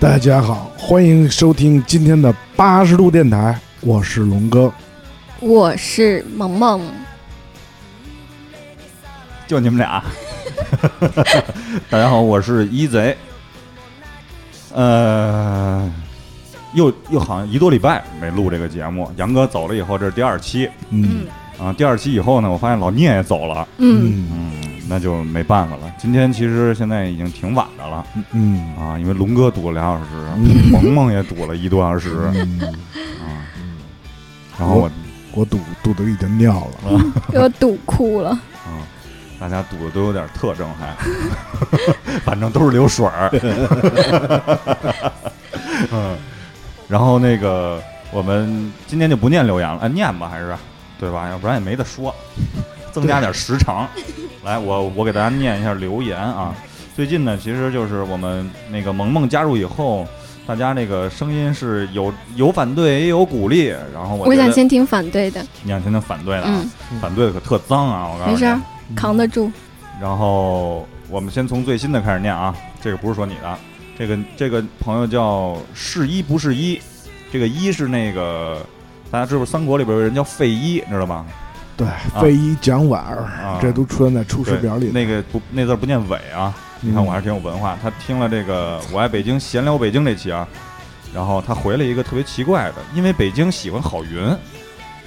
大家好，欢迎收听今天的八十度电台，我是龙哥。我是萌萌，就你们俩。大家好，我是一贼。呃，又又好像一多礼拜没录这个节目。杨哥走了以后，这是第二期嗯啊。第二期以后呢，我发现老聂也走了，嗯，嗯，那就没办法了。今天其实现在已经挺晚的了嗯啊，因为龙哥堵了俩小时，嗯萌萌也堵了一多小时嗯，啊。然后我我堵堵的已经尿了。给我堵哭了。啊，大家堵的都有点特征，还，反正都是流水儿。嗯，然后那个我们今天就不念留言了，哎，念吧还是，对吧？要不然也没得说，增加点时长。来，我我给大家念一下留言啊。最近呢，其实就是我们那个萌萌加入以后。大家那个声音是有有反对也有鼓励，然后我我想先听反对的，你想先听反对的啊，嗯，反对的可特脏啊，我告诉你。没事儿，扛得住。然后我们先从最新的开始念啊，这个不是说你的，这个这个朋友叫是一不是一，这个一是那个大家知道三国里边有人叫费祎，知道吧？对，费一、蒋琬儿啊，这都出现在《出师表》里。那个不那字儿不念尾啊，你看我还是挺有文化。他听了这个《我爱北京》闲聊北京这期啊，然后他回了一个特别奇怪的，因为北京喜欢郝云。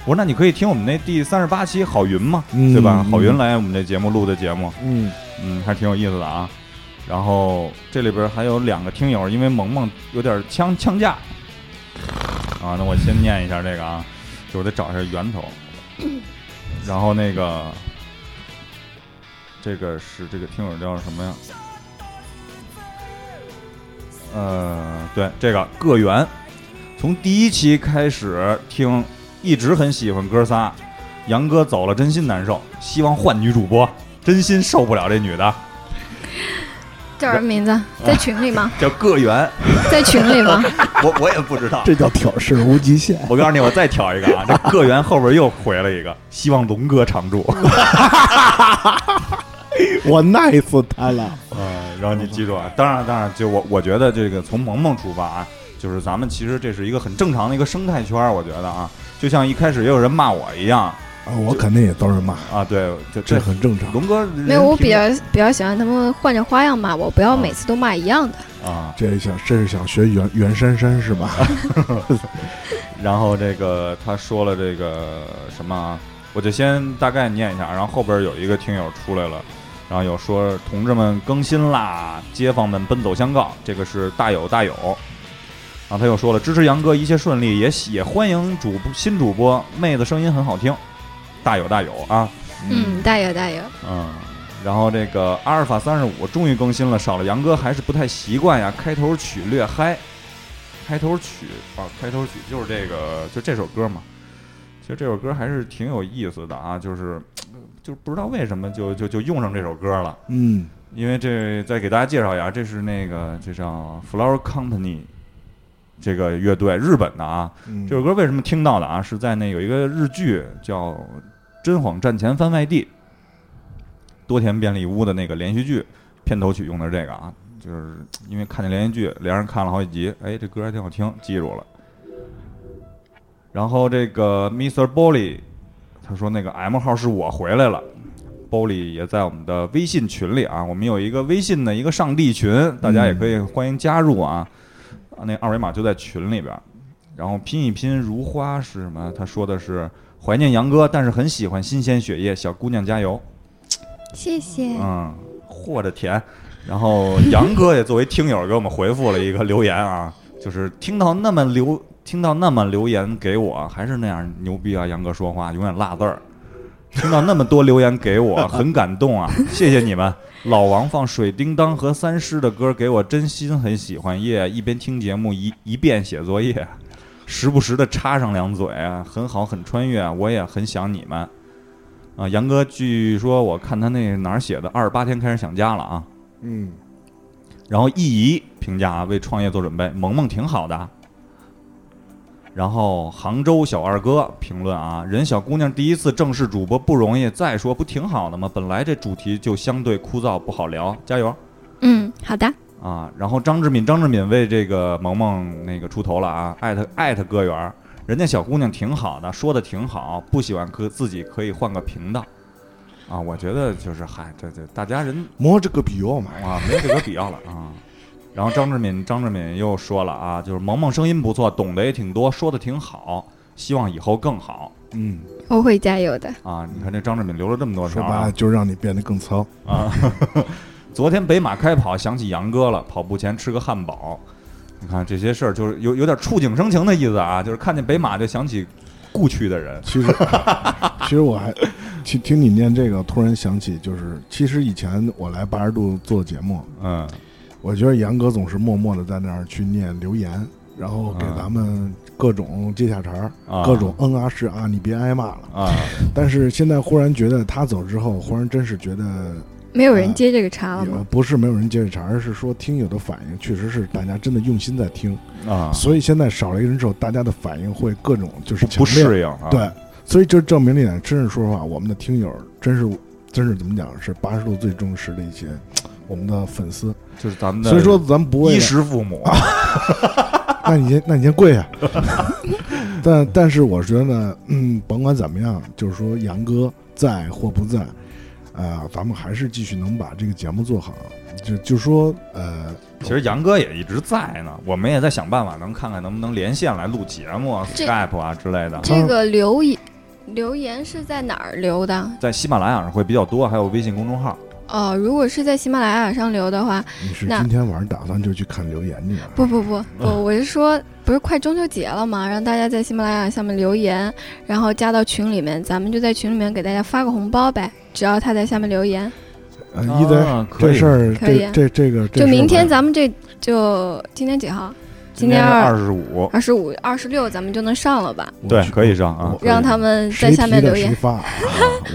我说那你可以听我们那第三十八期郝云嘛，嗯对吧？嗯郝云来我们这节目录的节目，嗯嗯，还挺有意思的啊。然后这里边还有两个听友，因为萌萌有点呛呛架啊，那我先念一下这个啊，就我得找一下源头。然后那个这个是这个听友叫什么呀？呃，对，这个个源，从第一期开始听，一直很喜欢哥仨。杨哥走了，真心难受，希望换女主播，真心受不了这女的，叫什么名字？在群里吗？叫个源，在群里吗？我我也不知道。这叫挑事无极限。我告诉你，我再挑一个啊，这个园后边又回了一个，希望龙哥常驻。我耐死他了。嗯，然后你记住啊，当然当然，就我我觉得这个从萌萌出发啊，就是咱们其实这是一个很正常的一个生态圈，我觉得啊，就像一开始也有人骂我一样啊，我肯定也都是骂，啊，对，就这这很正常。龙哥没有，我比较比较喜欢他们换着花样骂我，不要每次都骂一样的。评啊，这想这是想学袁袁姗姗是吧？然后这个他说了这个什么啊，我就先大概念一下，然后后边有一个听友出来了。然后有说同志们更新啦，街坊们奔走相告，这个是大有大有。然后他又说了，支持杨哥一切顺利，也喜也欢迎主播新主播，妹子声音很好听，大有大有啊，嗯，大有大有。嗯。然后这个阿尔法三十五终于更新了，少了杨哥还是不太习惯呀。开头曲略嗨，开头曲啊，开头曲就是这个，就这首歌嘛。其实这首歌还是挺有意思的啊，就是就是不知道为什么就就就用上这首歌了。嗯因为这再给大家介绍一下，这是那个这叫 Flower Company 这个乐队，日本的啊。嗯，这首歌为什么听到的啊？是在那有一个日剧叫《真谎战前番外地》，多田便利屋的那个连续剧片头曲用的是这个啊，就是因为看见连续剧，连着看了好几集，哎，这歌还挺好听，记住了。然后这个 Mr. Bolly 他说那个 M 号是我回来了。Bolly 也在我们的微信群里啊，我们有一个微信的一个上帝群，大家也可以欢迎加入啊。啊，那二维码就在群里边儿。然后拼一拼如花是什么？他说的是怀念杨哥，但是很喜欢新鲜血液，小姑娘加油。谢谢。嗯，和着甜。然后杨哥也作为听友给我们回复了一个留言啊，就是听到那么留听到那么留言给我，还是那样牛逼啊！杨哥说话永远辣字儿。听到那么多留言给我，很感动啊！谢谢你们。老王放水叮当和三师的歌给我，真心很喜欢耶。一边听节目一一边写作业，时不时的插上两嘴啊，很好，很穿越。我也很想你们啊，杨哥，据说我看他那哪儿写的，二十八天开始想家了啊。嗯然后易怡评价啊为创业做准备，萌萌挺好的。然后杭州小二哥评论啊，人小姑娘第一次正式主播不容易，再说不挺好的吗？本来这主题就相对枯燥不好聊，加油嗯，好的。啊，然后张志敏，张志敏为这个萌萌那个出头了啊，艾特艾特歌园儿，人家小姑娘挺好的，说的挺好，不喜欢可自己可以换个频道，啊，我觉得就是嗨，这这大家人没这个必要嘛，啊没这个必要了啊。然后张志敏张志敏又说了啊，就是萌萌声音不错，懂得也挺多，说的挺好，希望以后更好嗯，我会加油的。啊。你看这张志敏留了这么多条啊说白了就让你变得更糙。啊。昨天北马开跑，想起杨哥了，跑步前吃个汉堡。你看这些事儿，就是有有点触景生情的意思啊，就是看见北马就想起故去的人。其实，其实我还听听你念这个，突然想起，就是其实以前我来八十度做节目，嗯我觉得杨哥总是默默的在那儿去念留言，然后给嗯咱们各种接下茬儿，啊，各种嗯啊是啊，你别挨骂了。啊，但是现在忽然觉得他走之后，忽然真是觉得没有人接这个茬了也吗？不是没有人接这茬，而是说听友的反应确实是大家真的用心在听，啊，所以现在少了一个人之后，大家的反应会各种就是不适应啊。对，所以这证明了一点，真是说实话，我们的听友真是真是怎么讲，是八十度最忠实的一些我们的粉丝。就是咱们的所以说咱们不为衣了，食父母 那你先那你先跪下。但但是我觉得呢，嗯，甭管怎么样，就是说杨哥在或不在，啊、咱们还是继续能把这个节目做好。就就说呃，其实杨哥也一直在呢，我们也在想办法，能看看能不能连线来录节目啊，Skype 啊之类的。这个留言留言是在哪儿留的？在喜马拉雅上会比较多，还有微信公众号。哦，如果是在喜马拉雅上留的话，你是那今天晚上打算就去看留言去了？不不不 不，我是说，不是快中秋节了吗？让大家在喜马拉雅下面留言，然后加到群里面，咱们就在群里面给大家发个红包呗。只要他在下面留言，呃，一仔，啊可以这事儿，可以这这这个，就明天咱们这就今天几号？今天二二十五，二十五、二十六，咱们就能上了吧？对，可以上啊。让他们在下面留言。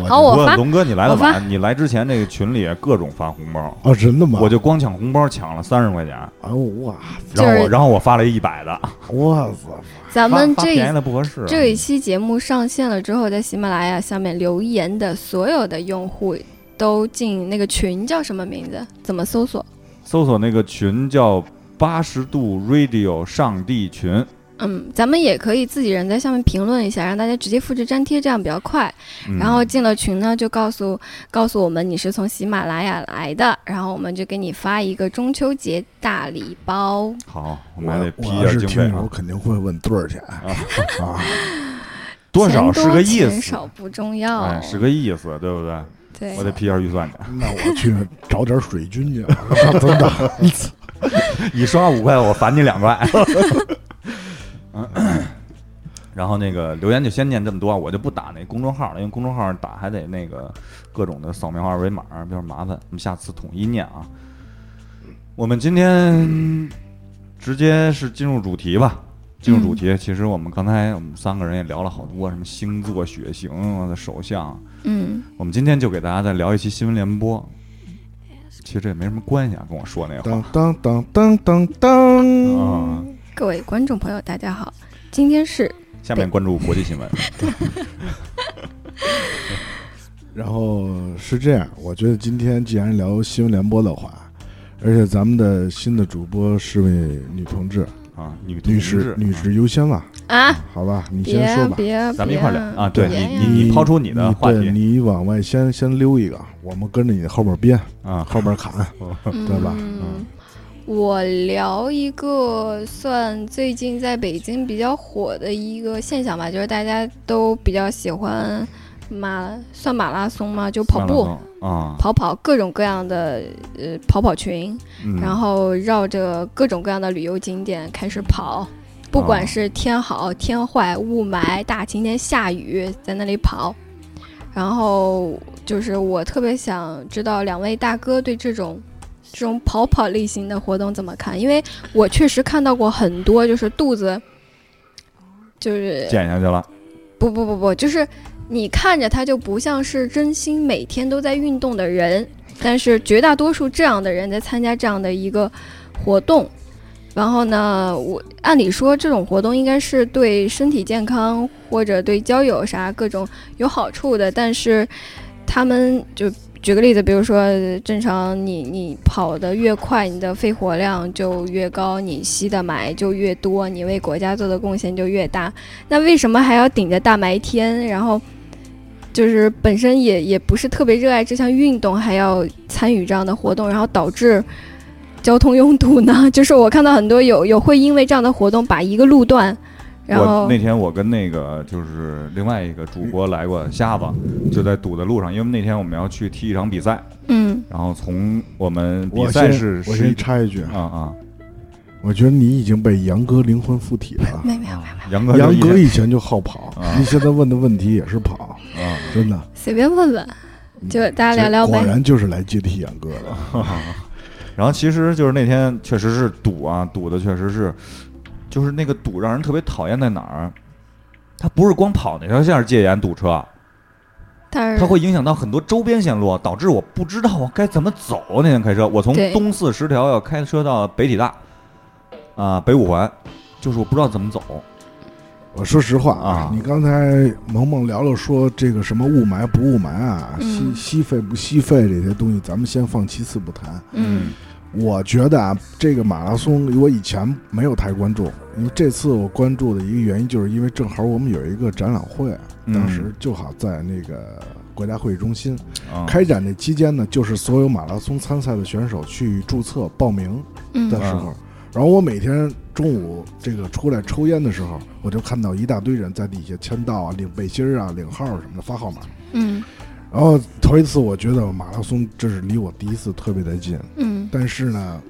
好我发龙哥，你来的晚，你来之前那个群里各种发红包，啊，真的吗？我就光抢红包抢了三十块钱，哎呦哇就是然后我然后我发了一百的，哇塞！咱们这一发发便宜的不合适。这一期节目上线了之后，在喜马拉雅下面留言的所有的用户都进那个群，叫什么名字？怎么搜索？搜索那个群叫八十度 Radio 上帝群，嗯，咱们也可以自己人在下面评论一下，让大家直接复制粘贴，这样比较快。嗯然后进了群呢，就告诉告诉我们你是从喜马拉雅来的，然后我们就给你发一个中秋节大礼包。好，我我们还得批我一下经费啊我，肯定会问多少钱啊？多少是个意思钱少，不重要，哎，是个意思，对不对？对我得批一下预算去。那我去找点水军去，真的。你刷五块，我返你两块。嗯，然后那个留言就先念这么多，我就不打那公众号了，因为公众号打还得那个各种的扫描二维码，比较麻烦。我们下次统一念啊。我们今天直接是进入主题吧。进入主题，其实我们刚才我们三个人也聊了好多，什么星座、血型我的手相。嗯，我们今天就给大家再聊一期新闻联播。其实这也没什么关系啊，跟我说那话当当当当当当。啊。各位观众朋友，大家好，今天是下面关注国际新闻。然后是这样，我觉得今天既然聊新闻联播的话，而且咱们的新的主播是位女同志，啊，女女士，女士优先吧，啊，好吧，你先说吧。别，咱们一块儿聊啊对你你你抛出你的话题你往外先先溜一个，我们跟着你后边编，啊，后边砍。对吧嗯，我聊一个算最近在北京比较火的一个现象吧，就是大家都比较喜欢马，算马拉松吗？就跑步。啊，跑跑各种各样的呃跑跑群，嗯然后绕着各种各样的旅游景点开始跑，不管哦是天好天坏、雾霾、大晴天、下雨，在那里跑。然后就是我特别想知道两位大哥对这种这种跑跑类型的活动怎么看？因为我确实看到过很多，就是肚子就是减下去了，不不不不，就是你看着他就不像是真心每天都在运动的人，但是绝大多数这样的人在参加这样的一个活动。然后呢，我按理说这种活动应该是对身体健康或者对交友啥各种有好处的，但是他们就举个例子，比如说正常你你跑得越快，你的肺活量就越高，你吸的霾就越多，你为国家做的贡献就越大。那为什么还要顶着大霾天，然后就是本身也也不是特别热爱这项运动，还要参与这样的活动，然后导致交通拥堵呢？就是我看到很多有有会因为这样的活动把一个路段，然我后那天我跟那个就是另外一个主播来过，瞎子就在堵的路上，因为那天我们要去踢一场比赛，嗯。然后从我们比赛是我先插一句，啊。啊，我觉得你已经被杨哥灵魂附体了。没有没有啊杨哥杨哥以前就好跑啊，你现在问的问题也是跑，啊，真的。随便问问，就大家聊聊呗果。然就是来接替杨哥的。然后其实就是那天确实是堵啊，堵的确实是，就是那个堵让人特别讨厌在哪儿？它不是光跑那条线儿戒严堵车，但是它会影响到很多周边线路，导致我不知道我该怎么走。那天开车，我从东四十条要开车到北体大，啊、北五环，就是我不知道怎么走。我说实话啊你刚才萌萌聊了说这个什么雾霾不雾霾啊，吸嗯。吸肺不吸肺这些东西，咱们先放其次不谈。嗯。我觉得啊，这个马拉松我以前没有太关注，因为这次我关注的一个原因，就是因为正好我们有一个展览会，嗯。当时就好在那个国家会议中心啊，开展的期间呢，就是所有马拉松参赛的选手去注册报名嗯。的时候，然后我每天中午这个出来抽烟的时候，我就看到一大堆人在底下签到啊、领背心儿啊、领号什么的发号码。嗯。然后头一次我觉得马拉松这是离我第一次特别的近，嗯。但是呢，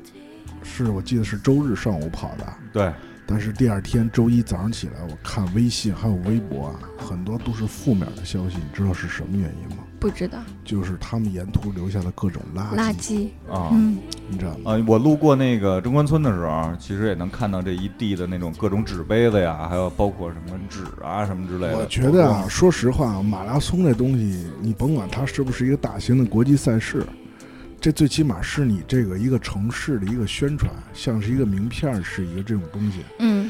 是我记得是周日上午跑的，对，但是第二天周一早上起来，我看微信还有微博啊，很多都是负面的消息，你知道是什么原因吗？不知道就是他们沿途留下的各种垃圾，垃圾，啊。嗯你知道吗？啊，我路过那个中关村的时候，其实也能看到这一地的那种各种纸杯子呀，还有包括什么纸啊什么之类的。我觉得啊，说实话，马拉松这东西，你甭管它是不是一个大型的国际赛事，这最起码是你这个一个城市的一个宣传，像是一个名片儿是一个这种东西。嗯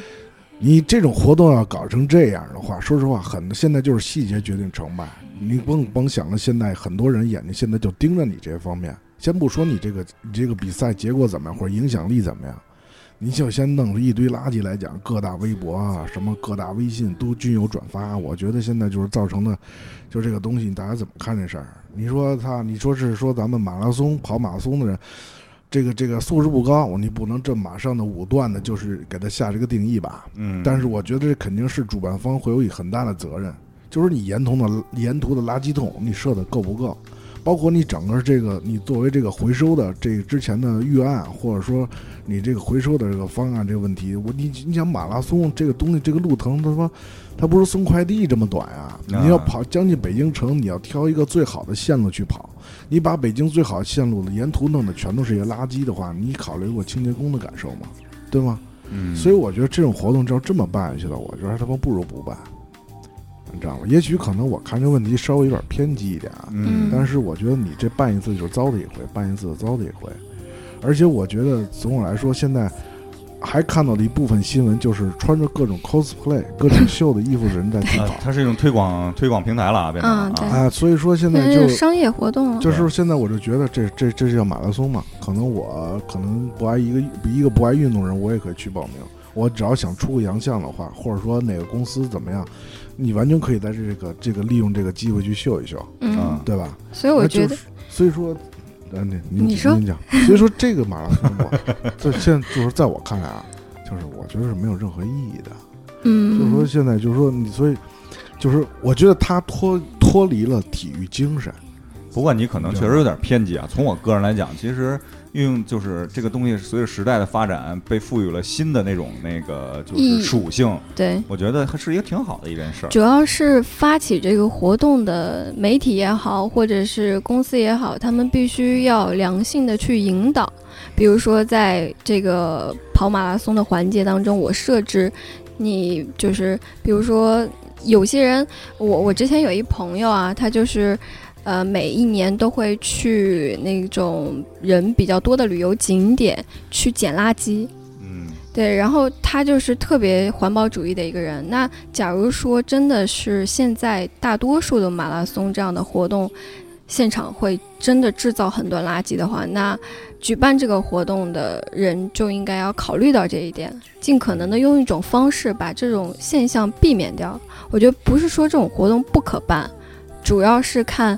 你这种活动要搞成这样的话，说实话，很多现在就是细节决定成败。你甭甭想了，现在很多人眼睛现在就盯着你这方面。先不说你这个你这个比赛结果怎么样，或者影响力怎么样，你就先弄了一堆垃圾来讲，各大微博啊，什么各大微信都均有转发。我觉得现在就是造成的，就这个东西，大家怎么看这事儿？你说他，你说是说咱们马拉松跑马拉松的人，这个这个素质不高，你不能这马上的武断的，就是给他下这个定义吧。嗯，但是我觉得这肯定是主办方会有一很大的责任，就是你沿途的沿途的垃圾桶你设的够不够，包括你整个这个你作为这个回收的这个之前的预案，或者说你这个回收的这个方案这个问题，我你你想马拉松这个东西这个路程，他说它不是送快递这么短啊，啊你要跑将近北京城，你要挑一个最好的线路去跑，你把北京最好的线路的沿途弄的全都是些垃圾的话，你考虑过清洁工的感受吗？对吗？嗯，所以我觉得这种活动照这么办下去了，我觉得他妈不如不办，你知道吗？也许可能我看这问题稍微有点偏激一点啊，嗯，但是我觉得你这办一次就是糟的一回，办一次糟的一回，而且我觉得总体来说，现在还看到的一部分新闻就是穿着各种 cosplay、各种秀的衣服的人在跑它是一种推广推广平台了啊，变成啊，啊，所以说现在就是商业活动了。就是现在我就觉得这这这叫马拉松嘛，可能我可能不爱一个一个不爱运动人，我也可以去报名。我只要想出个洋相的话，或者说哪个公司怎么样，你完全可以在这个这个利用这个机会去秀一秀，嗯啊，对吧？所以我觉得就是，所以说，呃，你您你说你讲，所以说这个马拉松，我这现在就是在我看来啊，就是我觉得是没有任何意义的。嗯就是说嗯，现在就是说你，所以就是我觉得他脱脱离了体育精神。不过你可能确实有点偏激啊。从我个人来讲，其实运用就是这个东西随着时代的发展，被赋予了新的那种那个就是属性，对，我觉得还是一个挺好的一件事儿。主要是发起这个活动的媒体也好，或者是公司也好，他们必须要良性的去引导。比如说，在这个跑马拉松的环节当中，我设置你就是，比如说有些人，我我之前有一朋友啊，他就是。呃，每一年都会去那种人比较多的旅游景点去捡垃圾，嗯对，然后他就是特别环保主义的一个人。那假如说真的是现在大多数的马拉松这样的活动，现场会真的制造很多垃圾的话，那举办这个活动的人就应该要考虑到这一点，尽可能的用一种方式把这种现象避免掉。我觉得不是说这种活动不可办，主要是看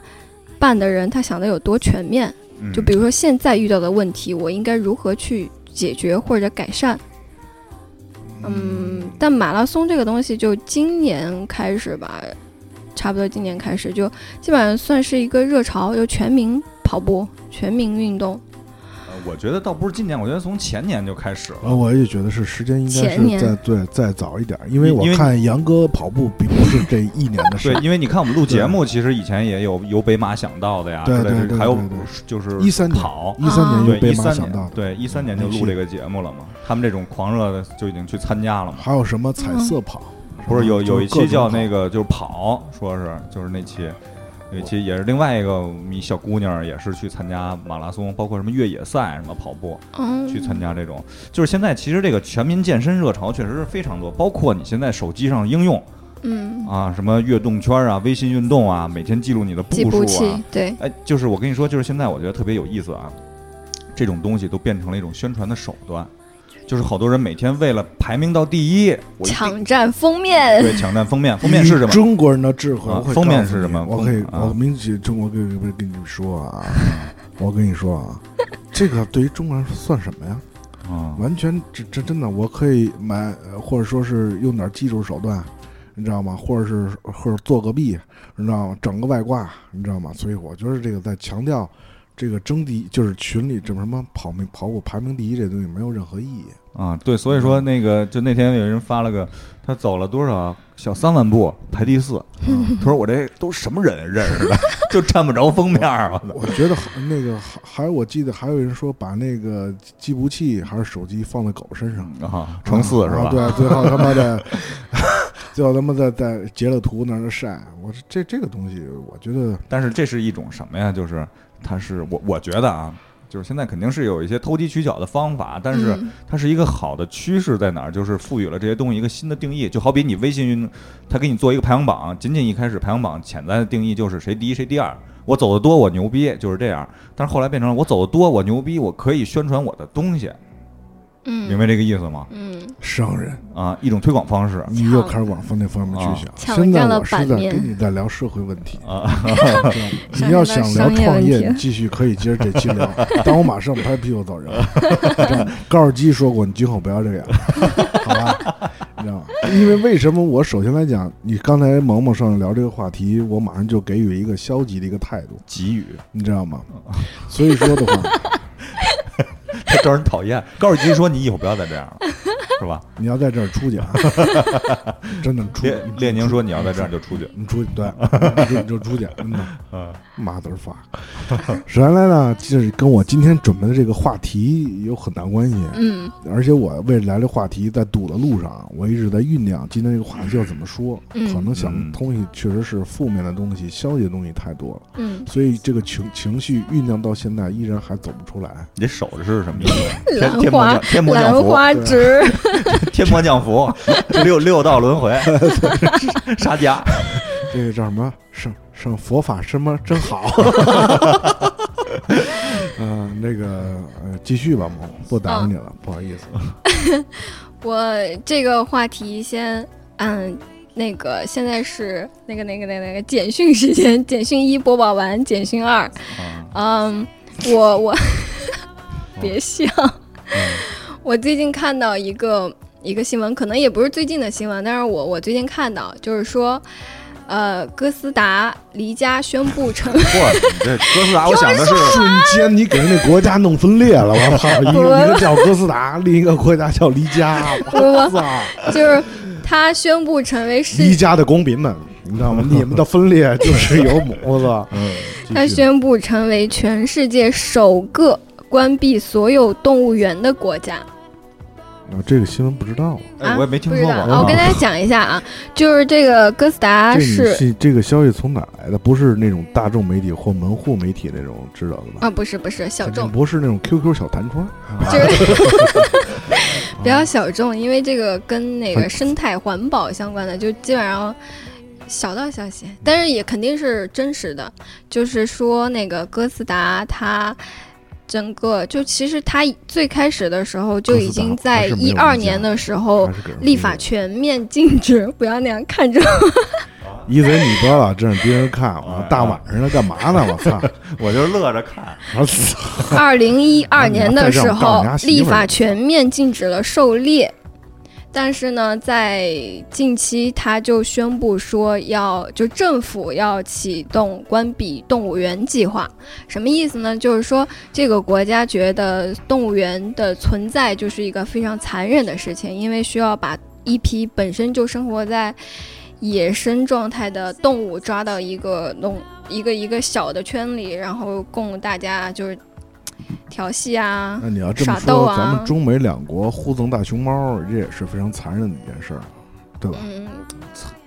办的人他想的有多全面。嗯就比如说现在遇到的问题，我应该如何去解决或者改善？嗯，但马拉松这个东西，就今年开始吧，差不多今年开始就基本上算是一个热潮，就全民跑步、全民运动。呃我觉得倒不是今年，我觉得从前年就开始了。呃，我也觉得是时间应该是再对再早一点，因为我因为看杨哥跑步并不是这一年的事对，，因为你看我们录节目，其实以前也有有北马想到的呀，对之类的对对还有就是一三年跑，一三年对就被一三年马想到，对一三年就录这个节目了嘛。他们这种狂热的就已经去参加了嘛。还有什么彩色跑，不是有有一期叫那个个就是跑，说是就是那期，有一期也是另外一个一小姑娘也是去参加马拉松，包括什么越野赛什么跑步，嗯，去参加这种。就是现在其实这个全民健身热潮确实是非常多，包括你现在手机上应用嗯，啊，什么悦动圈啊、微信运动啊，每天记录你的步数啊。，对，哎，就是我跟你说，就是现在我觉得特别有意思啊，这种东西都变成了一种宣传的手段。就是好多人每天为了排名到第一，我一定抢占封面。对抢占封面，封面是什么？中国人的智慧，啊封面是什么我可以，我明起中国跟跟跟你们说啊，我跟你说啊，这个对于中国人算什么呀？啊，完全这这真的，我可以买，呃或者说是用点技术手段，你知道吗？或者是或者做个弊，你知道吗？整个外挂，你知道吗？所以我觉得这个在强调这个争第一，就是群里这什么跑名跑步排名第一这东西没有任何意义。啊，对，所以说那个就那天有人发了个，他走了多少小三万步排第四，他说我这都什么人认识的，就占不着封面儿，我我觉得好那个还还有我记得还有人说把那个计步器还是手机放在狗身上，啊，乘四是吧？啊对，最后他妈的，最后他妈在在截了图那儿晒。我说这这个东西，我觉得但是这是一种什么呀？就是它是我我觉得啊，就是现在肯定是有一些投机取巧的方法，但是嗯它是一个好的趋势在哪儿？就是赋予了这些东西一个新的定义，就好比你微信运，它给你做一个排行榜，仅仅一开始排行榜潜在的定义就是谁第一谁第二，我走的多我牛逼，就是这样。但是后来变成了我走的多我牛逼，我可以宣传我的东西，嗯，明白这个意思吗？嗯，商人，啊，一种推广方式。你又开始往方那方面去想。现在我是在跟你在聊社会问题，啊，你要 想聊创业，你继续可以接着这期聊，但我马上拍屁股走人。高尔基说过，你今后不要这样，好吧？你知道吗？因为为什么我首先来讲，你刚才萌萌上来聊这个话题，我马上就给予一个消极的一个态度，给予，你知道吗？所以说的话，他招人讨厌。高尔基说：“你以后不要再这样了，是吧你要在这儿出去啊，真的？”出去列。列宁说：“你要在这儿就出去。你出去，对，你就你就出去，真的。”嗯妈的发，原来呢，就是跟我今天准备的这个话题有很大关系。嗯而且我为了来这话题，在堵的路上，我一直在酝酿今天这个话题要怎么说。嗯可能想东西确实是负面的东西、消极的东西太多了，嗯，所以这个情情绪酝酿到现在依然还走不出来。你这手是什么意思？天兰花天魔降天魔降兰福，花指，天魔降福，六六道轮回，杀家。这个叫什么？圣圣佛法什么真好。嗯、那个呃，继续吧，萌，不打扰你了，不好意思。我这个话题先嗯那个现在是那个那个那个那个简讯时间，简讯一播报完，简讯二，啊嗯，我我别笑，嗯我最近看到一个一个新闻，可能也不是最近的新闻，但是我我最近看到就是说。呃，哥斯达黎加宣布成 嚯，你这哥斯达，我想的是瞬间你给人家国家弄分裂了，我操！一个一个叫哥斯达，另一个国家叫黎加，不我操！就是他宣布成为世黎家的公民们，你知道吗？你们的分裂就是有母，我操！嗯，他宣布成为全世界首个关闭所有动物园的国家。啊，这个新闻不知道啊。哎，我也没听说过。啊我跟大家讲一下啊，就是这个哥斯达是信这个消息从哪来的？不是那种大众媒体或门户媒体那种知道的吧？啊，不是不是小众，不是那种 QQ 小弹窗。就是 比啊较小众，因为这个跟那个生态环保相关的，就基本上小道消息，但是也肯定是真实的，就是说那个哥斯达它。整个就其实他最开始的时候就已经在一二年的时候立法全面禁止，不要那样看着。一贼，你不要老这样盯着看，我大晚上的干嘛呢？我操！我就乐着看。二零一二年的时候，立法全面禁止了狩猎。但是呢，在近期他就宣布说要就政府要启动关闭动物园计划，什么意思呢？就是说这个国家觉得动物园的存在就是一个非常残忍的事情，因为需要把一批本身就生活在野生状态的动物抓到一个弄一个一个小的圈里，然后供大家就是。调戏啊！那你要这么说，咱们中美两国互赠大熊猫，这也是非常残忍的一件事儿，对吧？嗯，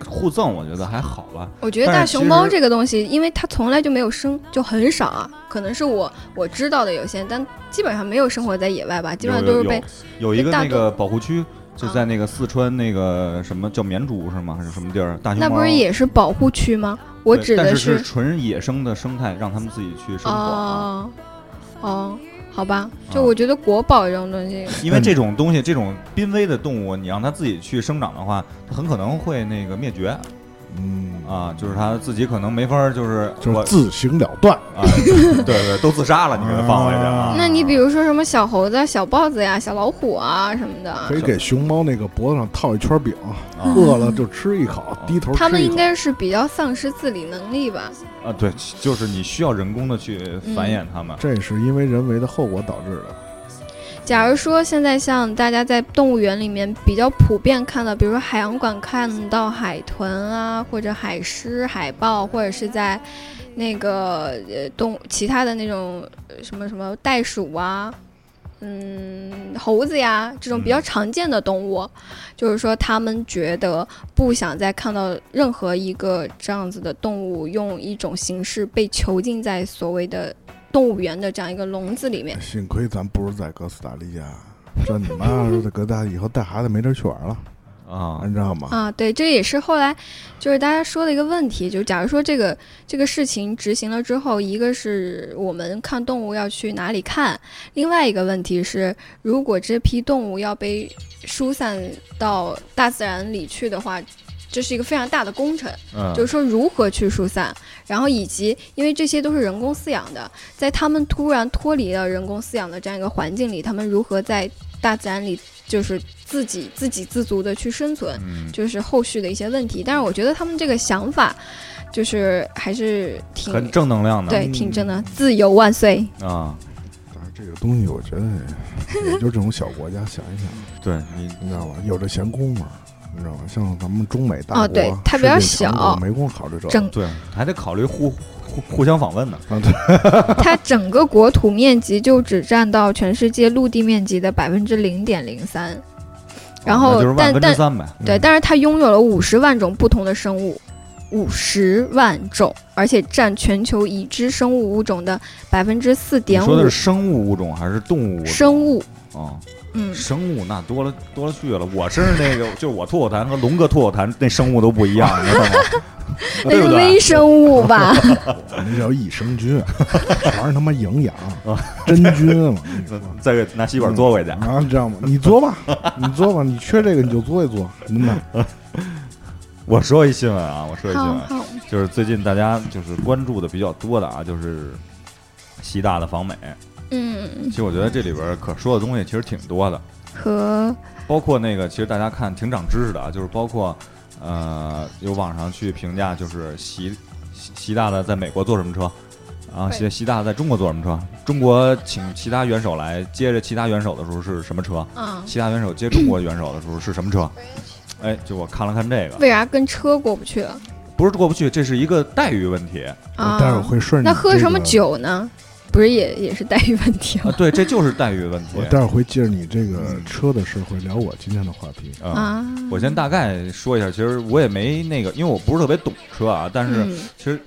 互赠我觉得还好吧。我觉得大熊猫这个东西，因为它从来就没有生，就很少啊。可能是我我知道的有限，但基本上没有生活在野外吧，基本上都是被有一个那个保护区，就在那个四川那个什么叫绵竹是吗？还是什么地儿？大熊猫那不是也是保护区吗？我指的是纯野生的生态，让他们自己去生活。哦，好吧，就我觉得国宝这种东西，因为这种东西，这种濒危的动物，你让它自己去生长的话，它很可能会那个灭绝。嗯啊，就是他自己可能没法，就是就是自行了断啊，对对，都自杀了，你给他放回去啊。那你比如说什么小猴子、小豹子呀、小老虎啊什么的，可以给熊猫那个脖子上套一圈饼，饿了就吃一口，低头。他们应该是比较丧失自理能力吧？啊，对，就是你需要人工的去繁衍它们，这是因为人为的后果导致的。假如说现在像大家在动物园里面比较普遍看到，比如说海洋馆看到海豚啊，或者海狮、海豹，或者是在那个呃动其他的那种什么什么袋鼠啊，嗯，猴子呀这种比较常见的动物，就是说他们觉得不想再看到任何一个这样子的动物用一种形式被囚禁在所谓的。动物园的这样一个笼子里面，幸亏咱不是在哥斯达黎加，这你妈在哥大以后带孩子没地儿去玩了啊，你知道吗？啊，对，这也是后来就是大家说的一个问题，就假如说这个这个事情执行了之后，一个是我们看动物要去哪里看，另外一个问题是，如果这批动物要被疏散到大自然里去的话。这是一个非常大的工程，就是说如何去疏散，然后以及因为这些都是人工饲养的，在他们突然脱离了人工饲养的这样一个环境里，他们如何在大自然里就是自己自给自足的去生存，就是后续的一些问题。但是我觉得他们这个想法就是还是挺很正能量的，对，挺正的，自由万岁啊！但是这个东西，我觉得也就这种小国家想一想，对你你知道吧？有这闲工夫。你知道吗？像咱们中美大国，对它比较小，没工夫考虑这，整对还得考虑互互互相访问呢。啊，对，它整个国土面积就只占到全世界陆地面积的百分之零点零三，然后但但对，但是它拥有了五十万种不同的生物，五十万种，而且占全球已知生物物种的百分之四点五。说的是生物物种还是动物？生物。哦。嗯，生物那多了多了去了。我身上那个 就是我吐口痰和龙哥吐口痰那生物都不一样，你知道吗？那是微生物吧？那叫益生菌，全是他妈营养真菌嘛。再给拿吸管嘬回去啊？知道吗？你嘬吧，你嘬吧，你缺这个你就嘬一嘬，真的。我说一新闻啊，我说一新闻，就是最近大家就是关注的比较多的啊，就是西大的访美。嗯，其实我觉得这里边可说的东西其实挺多的，和包括那个，其实大家看挺长知识的啊，就是包括呃，有网上去评价，就是习习大的在美国坐什么车，啊，习习大在中国坐什么车，中国请其他元首来接着其他元首的时候是什么车，嗯，其他元首接中国元首的时候是什么车，哎，就我看了看这个，为啥跟车过不去了？不是过不去，这是一个待遇问题。啊，待会儿会顺。那喝什么酒呢？不是也也是待遇问题吗？对，这就是待遇问题。我待会儿会借着你这个车的事会聊我今天的话题啊。我先大概说一下，其实我也没那个，因为我不是特别懂车啊。但是其实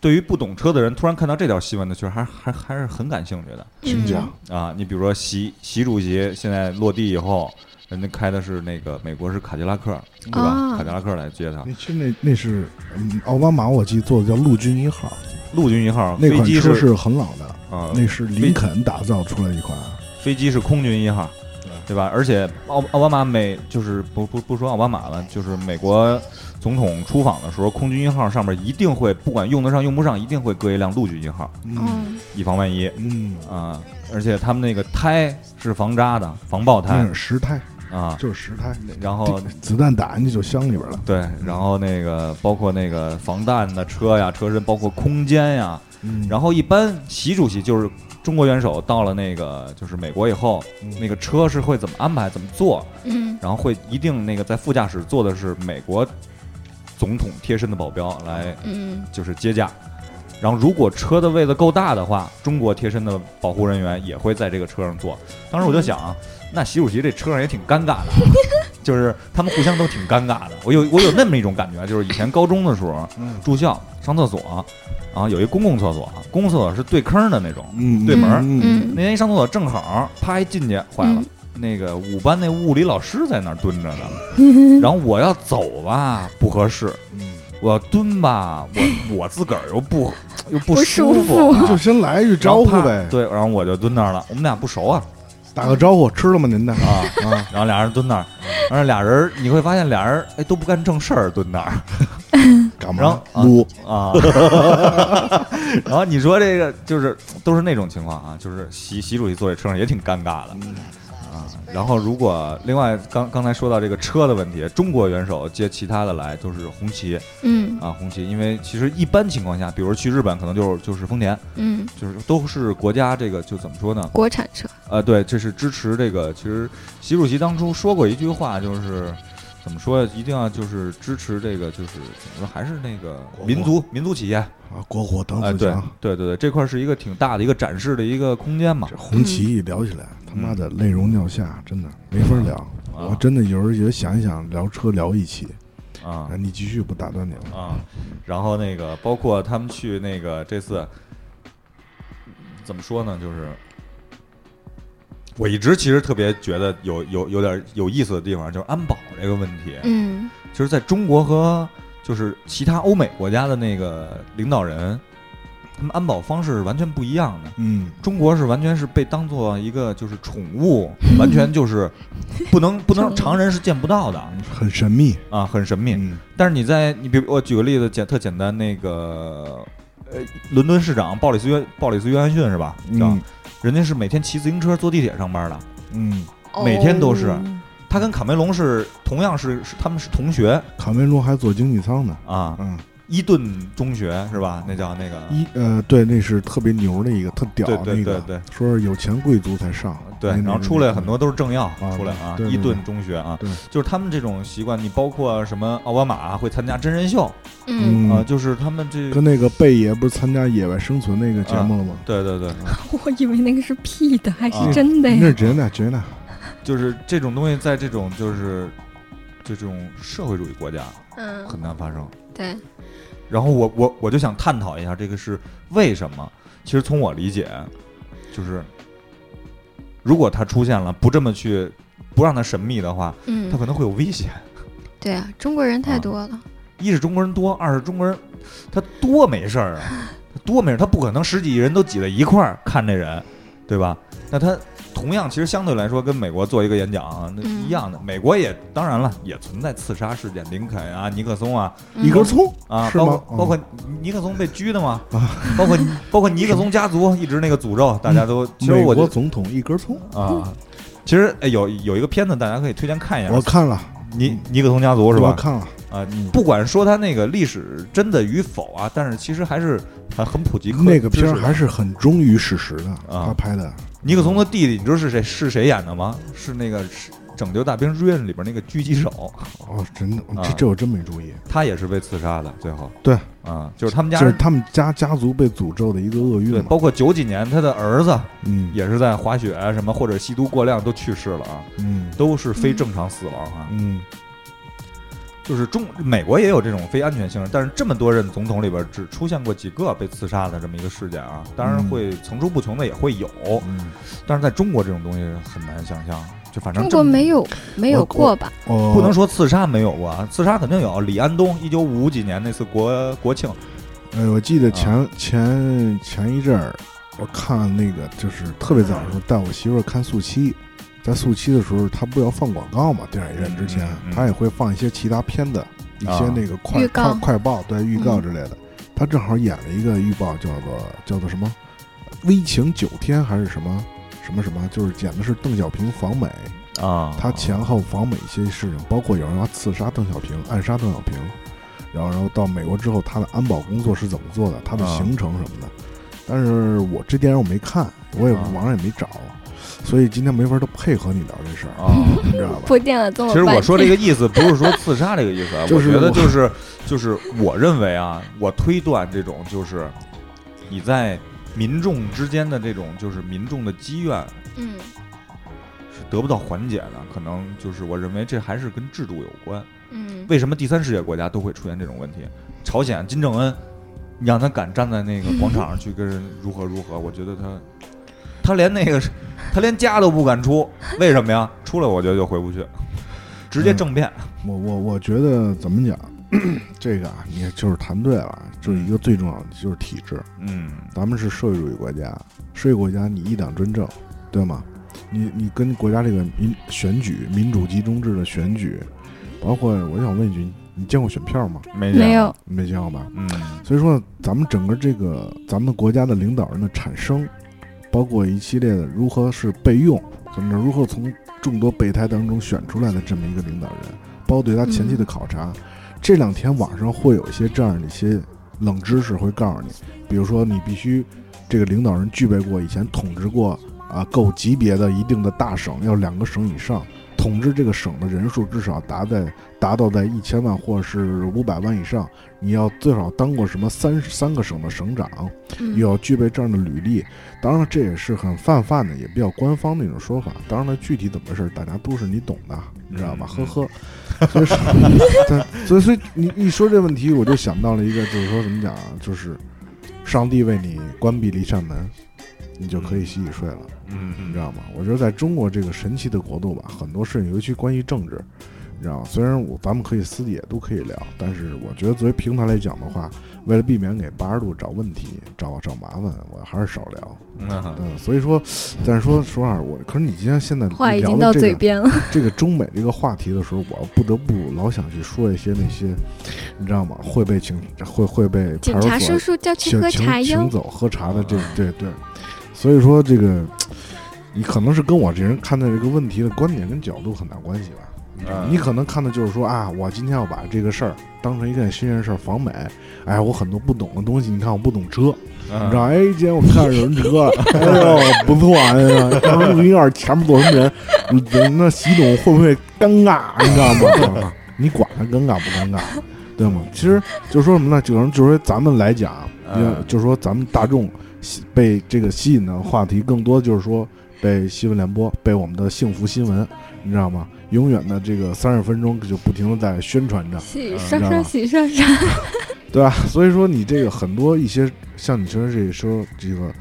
对于不懂车的人，突然看到这条新闻呢，其实还还还是很感兴趣的请讲。啊。你比如说习习主席现在落地以后，人家开的是那个美国是卡迪拉克，对吧？啊卡迪拉克来接他，那其实那那是嗯奥巴马，我记得做的叫陆军一号，陆军一号，那飞机款车是很老的，啊，那是林肯打造出来一款。飞机是空军一号对，对吧？而且奥奥巴马美就是不不不说奥巴马了，就是美国总统出访的时候，空军一号上面一定会不管用得上用不上，一定会搁一辆陆军一号，嗯嗯以防万一嗯，啊。而且他们那个胎是防扎的，防爆胎那是实胎，啊。就是实胎，然后子弹打进去就箱里边了。对，然后那个包括那个防弹的车呀、车身，包括空间呀。嗯，然后一般习主席就是中国元首到了那个就是美国以后，嗯那个车是会怎么安排、怎么坐，嗯然后会一定那个在副驾驶坐的是美国总统贴身的保镖来嗯就是接驾。然后如果车的位子够大的话，中国贴身的保护人员也会在这个车上坐。当时我就想啊，那习主席这车上也挺尴尬的啊，就是他们互相都挺尴尬的。我有我有那么一种感觉，就是以前高中的时候嗯住校上厕所，然后有一公共厕所，公共厕所是对坑的那种。嗯对门嗯嗯那天一上厕所正好，啪一进去坏了嗯，那个五班那物理老师在那儿蹲着呢，然后我要走吧不合适，嗯，我要蹲吧，我我自个儿又不又不不舒舒服就先来一句招呼呗，对，然后我就蹲那儿了，我们俩不熟啊打个招呼，吃了吗您的？啊，啊，然后俩人蹲那儿，然后俩人你会发现俩人哎都不干正事儿蹲那儿 干然后嘛？撸，啊，然后你说这个就是都是那种情况啊，就是习习主席坐这车上也挺尴尬的。啊，然后如果另外刚刚才说到这个车的问题，中国元首接其他的来都是红旗嗯啊，红旗，因为其实一般情况下，比如去日本可能就是就是丰田，嗯，就是都是国家这个就怎么说呢？国产车，呃，对，这是支持这个。其实习主席当初说过一句话，就是怎么说，一定要就是支持这个，就是怎么说，还是那个民族民族企业。啊，国货当哎，对自强。对对对，这块是一个挺大的一个展示的一个空间嘛这。红旗一聊起来，他妈的泪如尿下，真的没法聊。我啊真的有时候也想一想聊车聊一起。啊啊，你继续，不打断你了。啊，然后那个包括他们去那个这次怎么说呢？就是我一直其实特别觉得有有有点有意思的地方，就是安保这个问题。嗯就是在中国和就是其他欧美国家的那个领导人，他们安保方式是完全不一样的。嗯，中国是完全是被当做一个就是宠物，完全就是不能不能常人是见不到的。很神秘。啊，很神秘。嗯。但是你在你比如我举个例子，简特简单，那个呃，伦敦市长鲍里斯约鲍里斯约翰逊是吧？是吧嗯人家是每天骑自行车坐地铁上班的，嗯，每天都是。哦他跟卡梅隆是同样是是他们是同学。卡梅隆还坐经济舱呢。啊，嗯，伊顿中学是吧？那叫那个伊呃，对，那是特别牛的一个，特屌对的那个，对对对说是有钱贵族才上。对，然后出来很多都是政要啊出来啊，伊顿中学啊对，就是他们这种习惯，你包括什么奥巴马会参加真人秀嗯，啊，就是他们这跟那个贝爷不是参加野外生存那个节目了吗？对对对，我以为那个是 P 的，还啊是真的呀？那是真的，真的。就是这种东西在这种就是这种社会主义国家嗯，很难发生。对，然后我我我就想探讨一下这个是为什么。其实从我理解，就是如果他出现了，不这么去不让他神秘的话，嗯它，可能会有危险。对啊，中国人太啊多了，一是中国人多，二是中国人他多没事儿啊，他多没事儿，他不可能十几亿人都挤在一块儿看这人，对吧？那他同样其实相对来说跟美国做一个演讲啊那嗯。一样的，美国也当然了也存在刺杀事件，林肯啊、尼克松啊。嗯一根葱啊，是吗？包括？嗯。包括尼克松被拘的嘛，啊。包括包括尼克松家族 一直那个诅咒，大家都其实美国总统一根葱，啊，其实哎有有一个片子大家可以推荐看一下，我看了，尼尼克松家族是吧？我看了，啊，不管说他那个历史真的与否啊，但是其实还是还很普及那个片儿还是很忠于史实的，啊。他拍的。尼克松的弟弟，你知道是谁是谁演的吗？是那个是《拯救大兵瑞恩》里边那个狙击手，哦，真的，啊。这这我真没注意。他也是被刺杀的，最后。对。啊，就是他们家人这是他们家家族被诅咒的一个厄运对，包括九几年他的儿子嗯，也是在滑雪啊什么或者吸毒过量都去世了啊，嗯。都是非正常死亡啊。嗯就是中美国也有这种非安全性，但是这么多任总统里边只出现过几个被刺杀的这么一个事件啊，当然嗯会层出不穷的也会有，嗯，但是在中国这种东西很难想象，就反正中国没有没有过吧？哦，不能说刺杀没有过啊，刺杀肯定有。李安东一九五几年那次国国庆，哎，我记得前、啊前前一阵儿，我看那个就是特别早的时候带我媳妇儿看速七，在速七的时候，他不要放广告嘛？电影院之前，他也会放一些其他片子一些啊。那个快、快快报，对预告嗯。之类的。他正好演了一个预报，叫做叫做什么“危情九天”还是什么？什么什么，就是讲的是邓小平访美，啊。他前后访美一些事情，包括有人要刺杀邓小平、暗杀邓小平，然后然后到美国之后，他的安保工作是怎么做的，他的啊。行程什么的。但是我这电影我没看，我也啊。网上也没找，所以今天没法都配合你聊这事儿，啊。你知道吧？铺垫了这么其实我说这个意思不是说刺杀这个意思啊，就 是我觉得就是就是我认为啊，我推断这种就是你在民众之间的这种就是民众的积怨嗯是得不到缓解的，可能就是我认为这还是跟制度有关。嗯为什么第三世界国家都会出现这种问题？朝鲜金正恩，你让他敢站在那个广场上去跟人如何如何，我觉得他他连那个他连家都不敢出，为什么呀？出来我觉得就回不去，直接政变。我我我觉得怎么讲，这个啊，你就是谈对了，就是一个最重要的就是体制。嗯咱们是社会主义国家，社会国家你一党专政，对吗？你你跟国家这个民选举民主集中制的选举，包括我想问一句，你见过选票吗？没没有，没见过吧？嗯所以说，咱们整个这个咱们国家的领导人的产生，包括一系列的如何是备用，怎么着如何从众多备胎当中选出来的这么一个领导人，包括对他前期的考察，这两天网上会有一些这样的一些冷知识会告诉你，比如说你必须这个领导人具备过以前统治过啊够级别的一定的大省，要两个省以上。统治这个省的人数至少达在达到在一千万或是五百万以上，你要最少当过什么三三个省的省长，嗯又要具备这样的履历。当然了，这也是很泛泛的，也比较官方的一种说法。当然了，具体怎么回事，大家都是你懂的，你知道吧？嗯呵呵。所以说，对，所以所以你一说这问题，我就想到了一个，就是说怎么讲啊，就是上帝为你关闭了一扇门，你就可以洗洗睡了。嗯你知道吗？我觉得在中国这个神奇的国度吧，很多事情，尤其关于政治，你知道吗？虽然我咱们可以私底下都可以聊，但是我觉得作为平台来讲的话，为了避免给八十度找问题、找找麻烦，我还是少聊。嗯嗯，所以说，但是说实话，我可是你今天现在话已经到这个嘴边了。这个中美这个话题的时候，我不得不老想去说一些那些，你知道吗？会被请会会被警派出所察叔叔叫去请喝茶请请。走喝茶的这对对，所以说这个你可能是跟我这人看待这个问题的观点跟角度很大关系吧。嗯你可能看的就是说啊，我今天要把这个事儿当成一件新鲜事儿访美，哎，我很多不懂的东西，你看我不懂车，嗯你知道？哎，今天我看人车，哎呦不错啊，哎呀，当时录音院前面坐什么人，嗯那习总会不会尴尬？你知道吗？你管他尴尬不尴尬，对吗？其实就是说什么呢？就是就是说咱们来讲，嗯就是说咱们大众吸被这个吸引的话题，更多就是说被新闻联播，被我们的幸福新闻，你知道吗？永远的这个三十分钟就不停的在宣传着，洗嗯刷刷，知道吧洗刷刷。对吧？所以说你这个很多一些像你说这说这个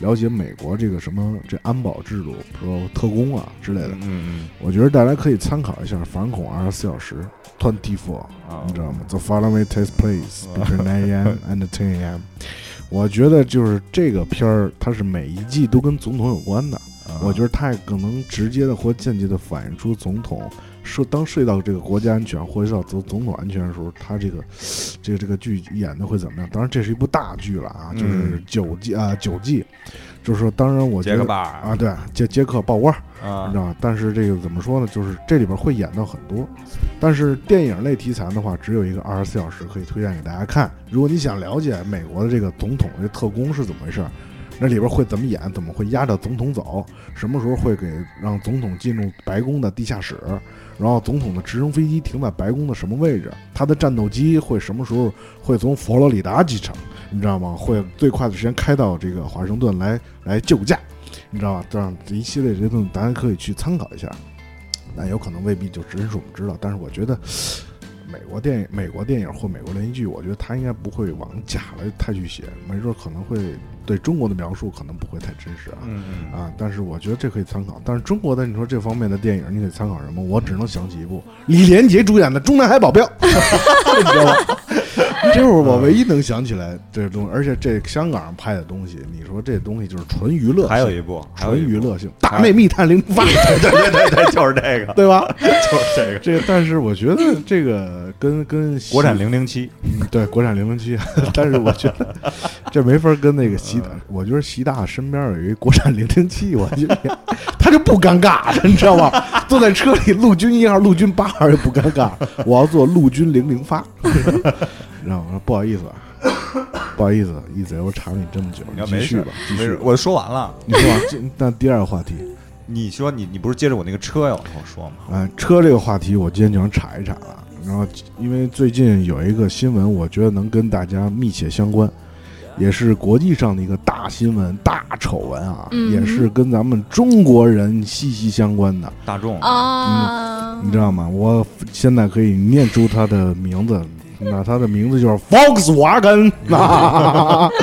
了解美国这个什么这安保制度，比如说特工啊之类的，嗯嗯我觉得大家可以参考一下反恐二十四小时 twenty four，啊你知道吗？The following takes place between nine a.m. and ten a.m. 我觉得就是这个片儿，它是每一季都跟总统有关的。我觉得得它也更能直接的或间接的反映出总统涉当涉及到这个国家安全或者到总总统安全的时候，他这个这个这个剧演的会怎么样？当然，这是一部大剧了啊，就是嗯九季啊九季，就是说，当然我觉得杰克巴啊，对杰杰克鲍威尔，啊你知道吗？但是这个怎么说呢？就是这里边会演到很多，但是电影类题材的话，只有一个二十四小时可以推荐给大家看。如果你想了解美国的这个总统这特工是怎么回事儿，那里边会怎么演，怎么会压着总统走，什么时候会给让总统进入白宫的地下室，然后总统的直升飞机停在白宫的什么位置，他的战斗机会什么时候会从佛罗里达机场，你知道吗？会最快的时间开到这个华盛顿来来救驾。你知道吧？这样一系列这些东西，大家可以去参考一下。那有可能未必就真是我们知道，但是我觉得美国电影、美国电影或美国连续剧，我觉得他应该不会往假的太去写，没准可能会对中国的描述可能不会太真实啊。啊，但是我觉得这可以参考。但是中国的你说这方面的电影，你得参考什么？我只能想起一部李连杰主演的《中南海保镖》，你知道吗？这是我唯一能想起来这东西，而且这香港拍的东西，你说这东西就是纯娱乐，还有一部，纯娱乐性，大内密探零零发，对对对对，就是这个，对吧？就是这个，这个，但是我觉得这个跟跟国产零零七，嗯对国产零零七，但是我觉得这没法跟那个习大，我觉得习大身边有一国产零零七，我觉得他就不尴尬了，你知道吗？坐在车里，陆军一号、陆军八号也不尴尬，我要做陆军零零发，你知道吗？不好意思啊，不好意思，一贼，我查了你这么久，你要没继续吧，继没事，续吧。我说完了。你说完，这那第二个话题，你说你你不是接着我那个车要往后说吗？嗯，车这个话题，我今天就想查一查了。然后，因为最近有一个新闻，我觉得能跟大家密切相关，也是国际上的一个大新闻、大丑闻啊，嗯也是跟咱们中国人息息相关的，大众啊，你知道吗？我现在可以念出他的名字，那它的名字就是 Volkswagen 啊。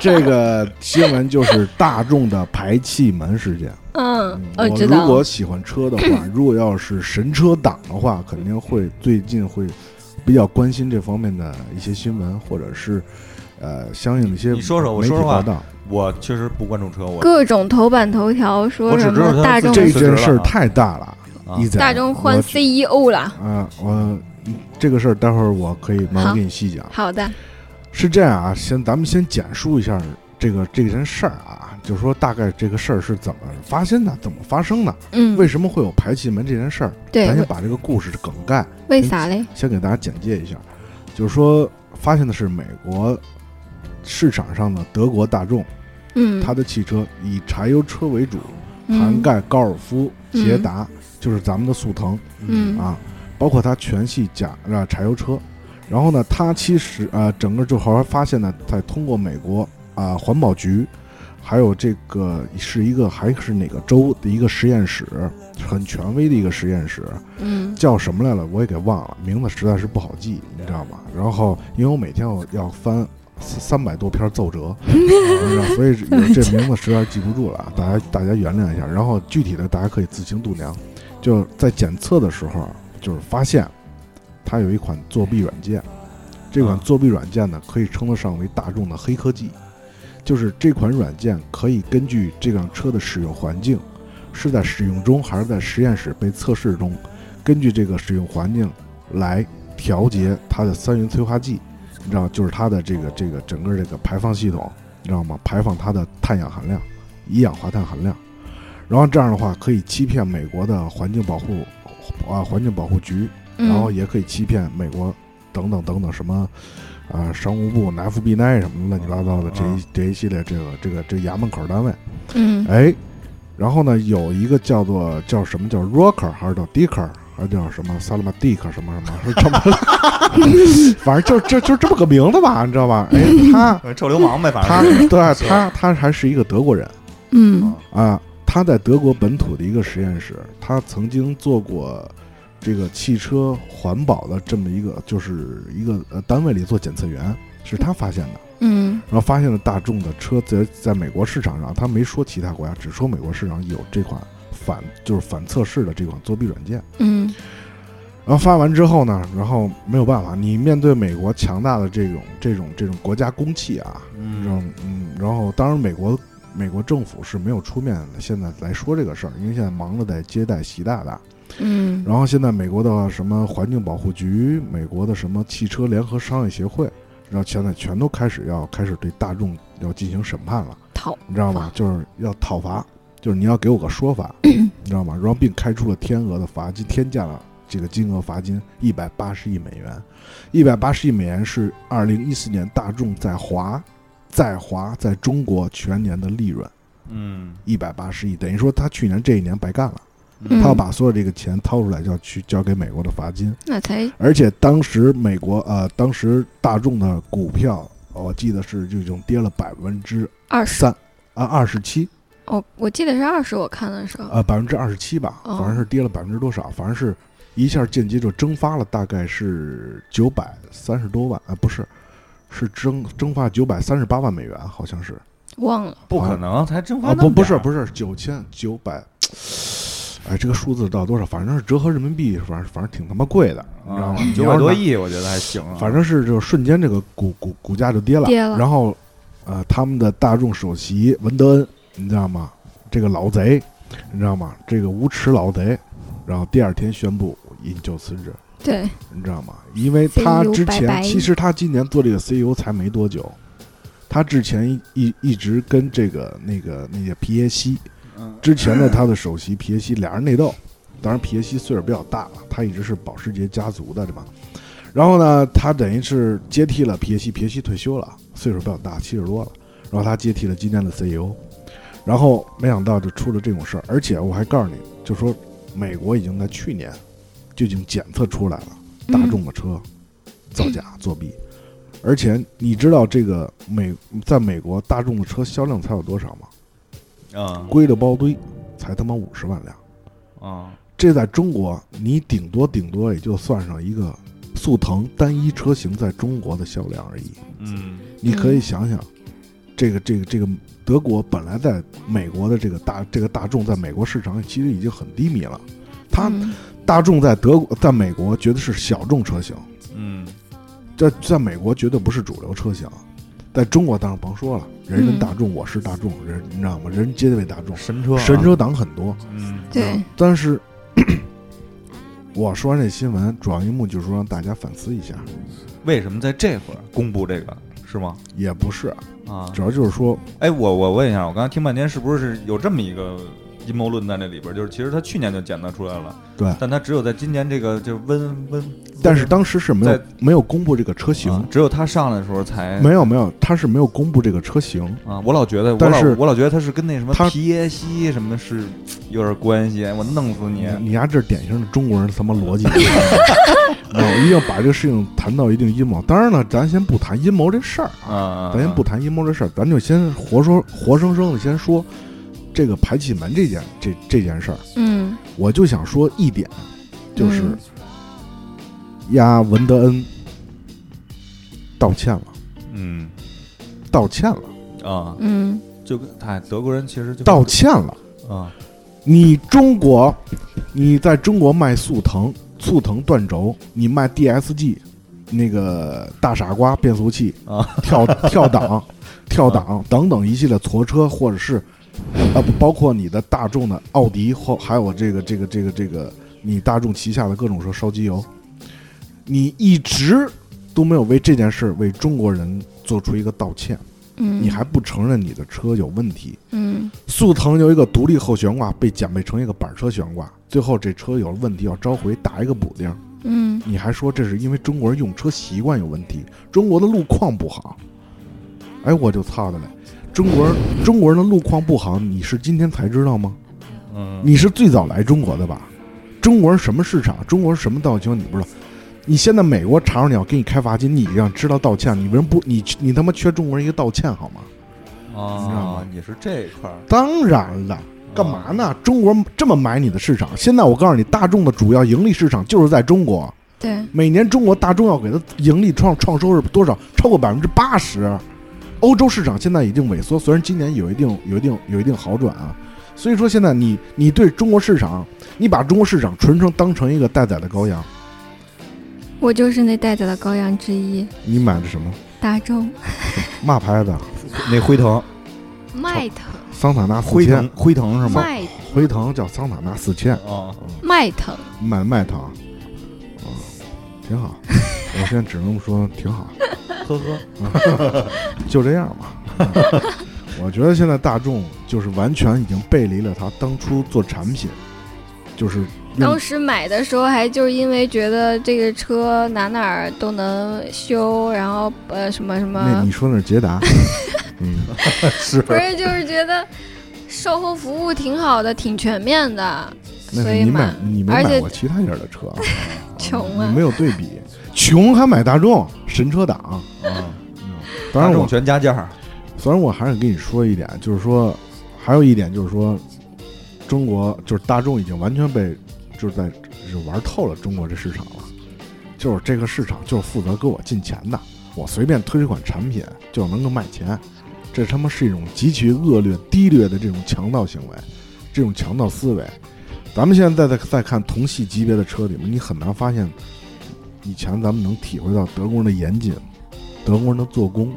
这个新闻就是大众的排气门事件。嗯，我我知道如果，喜欢车的话，如果要是神车党的话，肯定会最近会比较关心这方面的一些新闻，或者是呃相应的一些你说说我媒体说实话报道。我确实不关注车，我各种头版头条说什么大众这件事儿太大了，大众换 CEO 了。啊，我嗯这个事儿待会儿我可以慢慢给你细讲。好的，是这样啊，先咱们先简述一下这个这件事儿啊，就是说大概这个事儿是怎么发生的，怎么发生的，嗯，为什么会有排气门这件事儿？对咱先把这个故事的梗概为啥嘞？先给大家简介一下，就是说发现的是美国市场上的德国大众，嗯，它的汽车以柴油车为主，嗯。涵盖高尔夫、捷达，就是咱们的速腾。嗯。啊，包括它全系甲啊柴油车。然后呢，它其实啊，整个就后来发现呢，在通过美国啊环保局，还有这个是一个还是哪个州的一个实验室，很权威的一个实验室，嗯叫什么来了，我也给忘了，名字实在是不好记，你知道吗？然后因为我每天我要翻三三百多篇奏折，所以这名字实在是记不住了啊，大家大家原谅一下。然后具体的大家可以自行度量，就在检测的时候，就是发现它有一款作弊软件，这款啊作弊软件呢可以称得上为大众的黑科技，就是这款软件可以根据这辆车的使用环境。是在使用中还是在实验室被测试中，根据这个使用环境来调节它的三元催化剂，你知道，就是它的这个这个整个这个排放系统，你知道吗？排放它的碳氧含量、一氧化碳含量，然后这样的话可以欺骗美国的环境保护啊环境保护局，然后嗯也可以欺骗美国等等等等什么。啊，商务部、FBI 什么乱七八糟的这一这一系列这个这个这个衙门口单位，嗯哎，然后呢，有一个叫做叫什么叫 Rocker 还是叫 Dicker 还是叫什么萨勒马蒂克什么什么，是这么，反正就 就就这么个名字吧，你知道吧？哎，他 呃臭流氓呗，反正他对 他他还是一个德国人嗯啊，他在德国本土的一个实验室，他曾经做过这个汽车环保的这么一个就是一个呃单位里做检测员，是他发现的。嗯然后发现了大众的车在在美国市场上，他没说其他国家，只说美国市场有这款反就是反测试的这款作弊软件。嗯然后发完之后呢，然后没有办法，你面对美国强大的这种这种这种国家公器啊，这嗯种嗯，然后当然美国美国政府是没有出面现在来说这个事儿，因为现在忙着在接待习大大。嗯然后现在美国的什么环境保护局，美国的什么汽车联合商业协会，然后现在全都开始要开始对大众要进行审判了，讨你知道吗？就是要讨伐，就是你要给我个说法，你知道吗？然后并开出了天额的罚金，天价了这个金额罚金一百八十亿美元，一百八十亿美元是二零一四年大众在华在华在中国全年的利润，嗯，一百八十亿，等于说他去年这一年白干了。嗯。他要把所有这个钱掏出来，就要去交给美国的罚金。那才而且当时美国呃，当时大众的股票，我记得是就已经跌了百分之二十。三啊二十七。哦，我记得是二十，我看的时候，呃百分之二十七吧，哦。反正是跌了百分之多少，反正是一下间接就蒸发了大概是九百三十多万啊，不是，是蒸蒸发九百三十八万美元，好像是忘了，不可能，才蒸发啊，不不是不是九千九百，哎，这个数字到多少？反正是折合人民币，反正反正挺他妈贵的，你知道啊吗？九百多亿，我觉得还行啊。反正是就瞬间这个股股股价就跌了，跌了然后呃，他们的大众首席文德恩，你知道吗？这个老贼，你知道吗？这个无耻老贼，然后第二天宣布引咎辞职，对，你知道吗？因为他之前其实他今年做这个 CEO 才没多久，他之前一一一直跟这个那个那个皮耶西，嗯之前的他的首席皮耶西俩人内斗，当然皮耶西岁数比较大了，他一直是保时捷家族的，对吧？然后呢，他等于是接替了皮耶西，皮耶西退休了，岁数比较大，七十多了，然后他接替了今年的 CEO，然后没想到就出了这种事儿，而且我还告诉你，就说美国已经在去年就已经检测出来了大众的车造假作弊，而且你知道这个美在美国大众的车销量才有多少吗？啊。归了包堆，才他妈五十万辆。啊。这在中国，你顶多顶多也就算上一个速腾单一车型在中国的销量而已。嗯。你可以想想，这个这个这个德国本来在美国的这个大这个大众在美国市场其实已经很低迷了，它嗯大众在德国在美国绝对是小众车型，嗯。在在美国绝对不是主流车型，在中国当然甭说了，人人嗯大众，我是大众，人你知道吗？人皆为大众，神车啊。神车党很多。嗯。对，但是 我说完这新闻，主要一幕就是说让大家反思一下，为什么在这会儿公布这个是吗？也不是，啊，主要就是说，哎，我我问一下，我刚才听半天，是不是有这么一个阴谋论在那里边儿？就是其实他去年就检测出来了，对，但他只有在今年这个就温温，但是当时是没有没有公布这个车型，啊只有他上来的时候才没有没有，他是没有公布这个车型，啊。我老觉得，我老但是我老觉得他是跟那什么他皮耶西什么是有点关系，我弄死你！你丫这典型的中国人什么逻辑，我一定要把这个事情谈到一定阴谋。当然了，咱先不谈阴谋这事儿啊，啊，咱先不谈阴谋这事儿，咱就先活说活生生的先说这个排气门这件这这件事儿。嗯。我就想说一点，就是压文德恩道歉了，嗯。道歉了，啊，嗯。就跟哎，德国人其实就道歉了。啊，你中国，你在中国卖速腾、速腾断轴，你卖 DSG，那个大傻瓜变速器啊，跳 跳档、跳档等等一系列挫车，或者是啊，不包括你的大众的奥迪或还有这个这个这个这个你大众旗下的各种车烧机油，你一直都没有为这件事为中国人做出一个道歉，嗯，你还不承认你的车有问题。嗯速腾有一个独立后悬挂被减配成一个板车悬挂，最后这车有了问题要召回打一个补丁，嗯你还说这是因为中国人用车习惯有问题，中国的路况不好。哎，我就操的嘞！中国人中国人的路况不好，你是今天才知道吗？嗯，你是最早来中国的吧？中国人什么市场？中国人什么道情你不知道？你现在美国查着你要给你开罚金，你让知道道歉，你为什么不？你你他妈缺中国人一个道歉好吗？你知道吗，啊你是这一块儿当然了，干嘛呢？中国人这么买你的市场，现在我告诉你，大众的主要盈利市场就是在中国。对，每年中国大众要给它盈利创创收是多少？超过百分之八十。欧洲市场现在已经萎缩，虽然今年有一定有一定有一定好转啊。所以说现在你你对中国市场，你把中国市场纯成当成一个待宰的羔羊，我就是那待宰的羔羊之一，你买的什么？大众嘛牌子？那辉腾，迈腾桑塔纳四辉腾千，辉腾是吗？迈辉腾叫桑塔纳四千，啊，迈腾，你买迈腾，啊，挺好。我现在只能说挺好。呵呵，就这样吧。我觉得现在大众就是完全已经背离了他当初做产品，就是当时买的时候还就是因为觉得这个车哪哪儿都能修，然后呃什么什么那么你，说那是捷达，嗯，是不是就是觉得售后服务挺好的，挺全面的，那你所以买买你没买过其他家的车啊，穷啊你没有对比，穷还买大众神车党。啊，当然我全加价，虽然我还是跟你说一点，就是说，还有一点就是说，中国就是大众已经完全被就是在就玩透了中国这市场了，就是这个市场就是负责给我进钱的，我随便推一款产品就能够卖钱，这他妈是一种极其恶劣、低劣的这种强盗行为，这种强盗思维。咱们现在再再看同系级别的车里面，你很难发现以前咱们能体会到德国人的严谨，德国人的做工，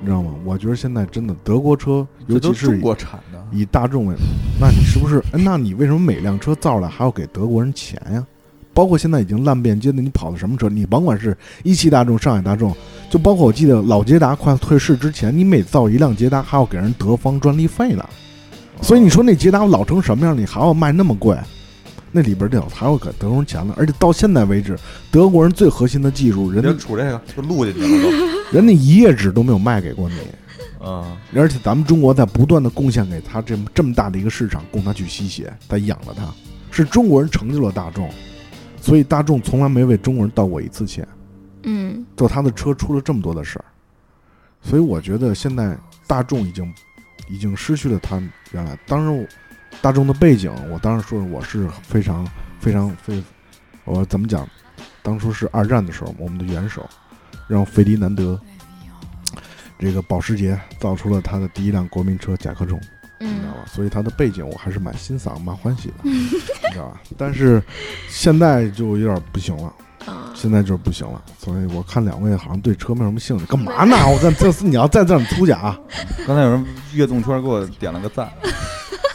你知道吗？我觉得现在真的德国车，尤其是中国产的，以大众为，那你是不是？哎那你为什么每辆车造出来还要给德国人钱呀？包括现在已经烂遍街的，你跑的什么车？你甭管是一汽大众、上海大众，就包括我记得老捷达快退市之前，你每造一辆捷达还要给人德方专利费呢。所以你说那捷达老成什么样，你还要卖那么贵？那里边电脑还会给德国人钱了，而且到现在为止，德国人最核心的技术，人家杵这个就录进去了都 人家一页纸都没有卖给过你。啊，嗯，而且咱们中国在不断的贡献给他这么这么大的一个市场，供他去吸血，他养了他，是中国人成就了大众，所以大众从来没为中国人道过一次歉。嗯就他的车出了这么多的事儿，所以我觉得现在大众已经已经失去了他原来。当然我，大众的背景，我当时说我是非常非常非，我怎么讲？当初是二战的时候，我们的元首让费迪南德这个保时捷造出了他的第一辆国民车甲壳虫。你知道嗯吧？所以他的背景我还是蛮欣赏、蛮欢喜的，你知道吧？但是现在就有点不行了，啊，现在就是不行了。所以我看两位好像对车没什么兴趣，干嘛呢？我在这次你要再这儿粗假，啊刚才有人悦动圈给我点了个赞，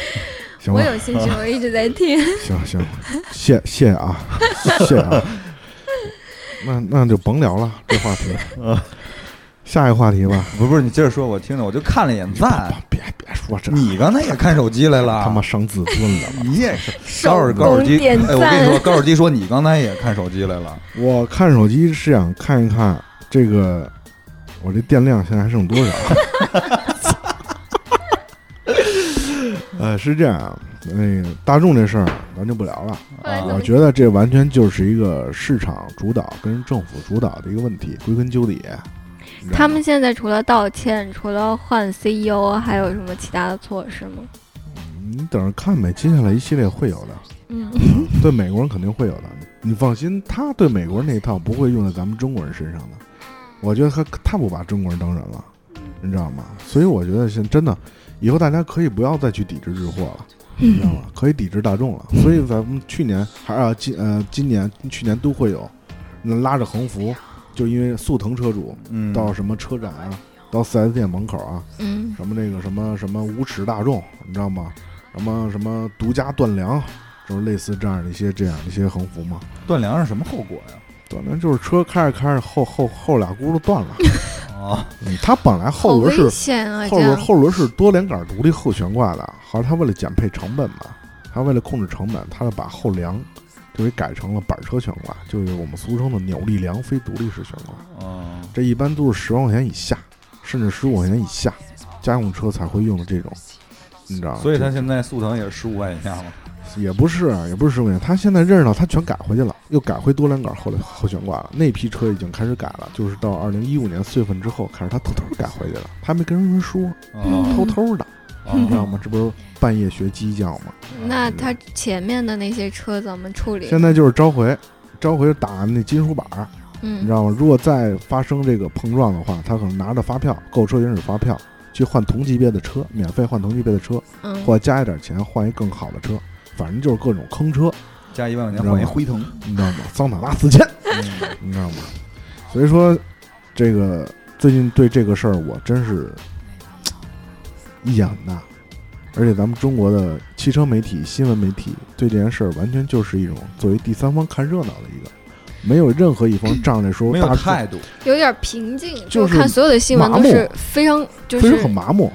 行？我有兴趣，我一直在听。行行，谢谢啊，谢啊。那那就甭聊了，这话题。下一个话题吧。不是不是，你接着说，我听着，我就看了一眼赞。别别说这，你刚才也看手机来了，他妈伤自尊了？你也是高尔高尔基，哎，我跟你说，高尔基说你刚才也看手机来了，我看手机是想看一看这个，我这电量现在还剩多少？呃，是这样，那个大众这事儿咱就不聊了。啊我觉得这完全就是一个市场主导跟政府主导的一个问题，归根究底。他们现在除了道歉，除了换 CEO，还有什么其他的措施吗？你等着看呗，接下来一系列会有的，嗯对美国人肯定会有的。你放心，他对美国人那一套不会用在咱们中国人身上的。我觉得他他不把中国人当人了，你知道吗？所以我觉得现真的，以后大家可以不要再去抵制日货了，你知道吗？可以抵制大众了。所以咱们去年还是、啊、今呃今年去年都会有，那拉着横幅，就因为速腾车主嗯，到什么车展啊，到 4S 店门口啊，嗯什么那个什么什么无耻大众，你知道吗？什么什么独家断粮，就是类似这样的一些这样的一些横幅嘛。断粮是什么后果呀？断粮就是车开着开着后后后俩轱辘断了，啊，嗯，它本来后轮是啊！后，轮后轮是多连杆独立后悬挂的，好像他为了减配成本嘛，他为了控制成本，他就把后梁就给改成了板车悬挂，就是我们俗称的扭力梁非独立式悬挂。嗯，这一般都是十万块钱以下，甚至十五块钱以下，家用车才会用的这种，你知道吗？所以它现在速腾也是十五万以下嘛。也不是，也不是十五块钱，他现在认识到他全改回去了，又改回多连杆后后悬挂了。那批车已经开始改了，就是到二零一五年四月份之后，开始他偷偷改回去了，他还没跟人说，啊偷偷的，啊你知道吗？这不是半夜学鸡叫吗？那他前面的那些车怎么处理？现在就是召回，召回打那金属板儿，你知嗯道吗？如果再发生这个碰撞的话，他可能拿着发票，购车原始发票去换同级别的车，免费换同级别的车，嗯，或者加一点钱换一更好的车，反正就是各种坑车，加一万块钱换一辉腾，你知道吗？桑塔纳四千，嗯 你知道吗？所以说，这个最近对这个事儿，我真是意见很大。而且咱们中国的汽车媒体、新闻媒体对这件事儿，完全就是一种作为第三方看热闹的一个，没有任何一方 仗着说没有态度，有点平静，就是看所有的新闻都是非常就非常是很麻木。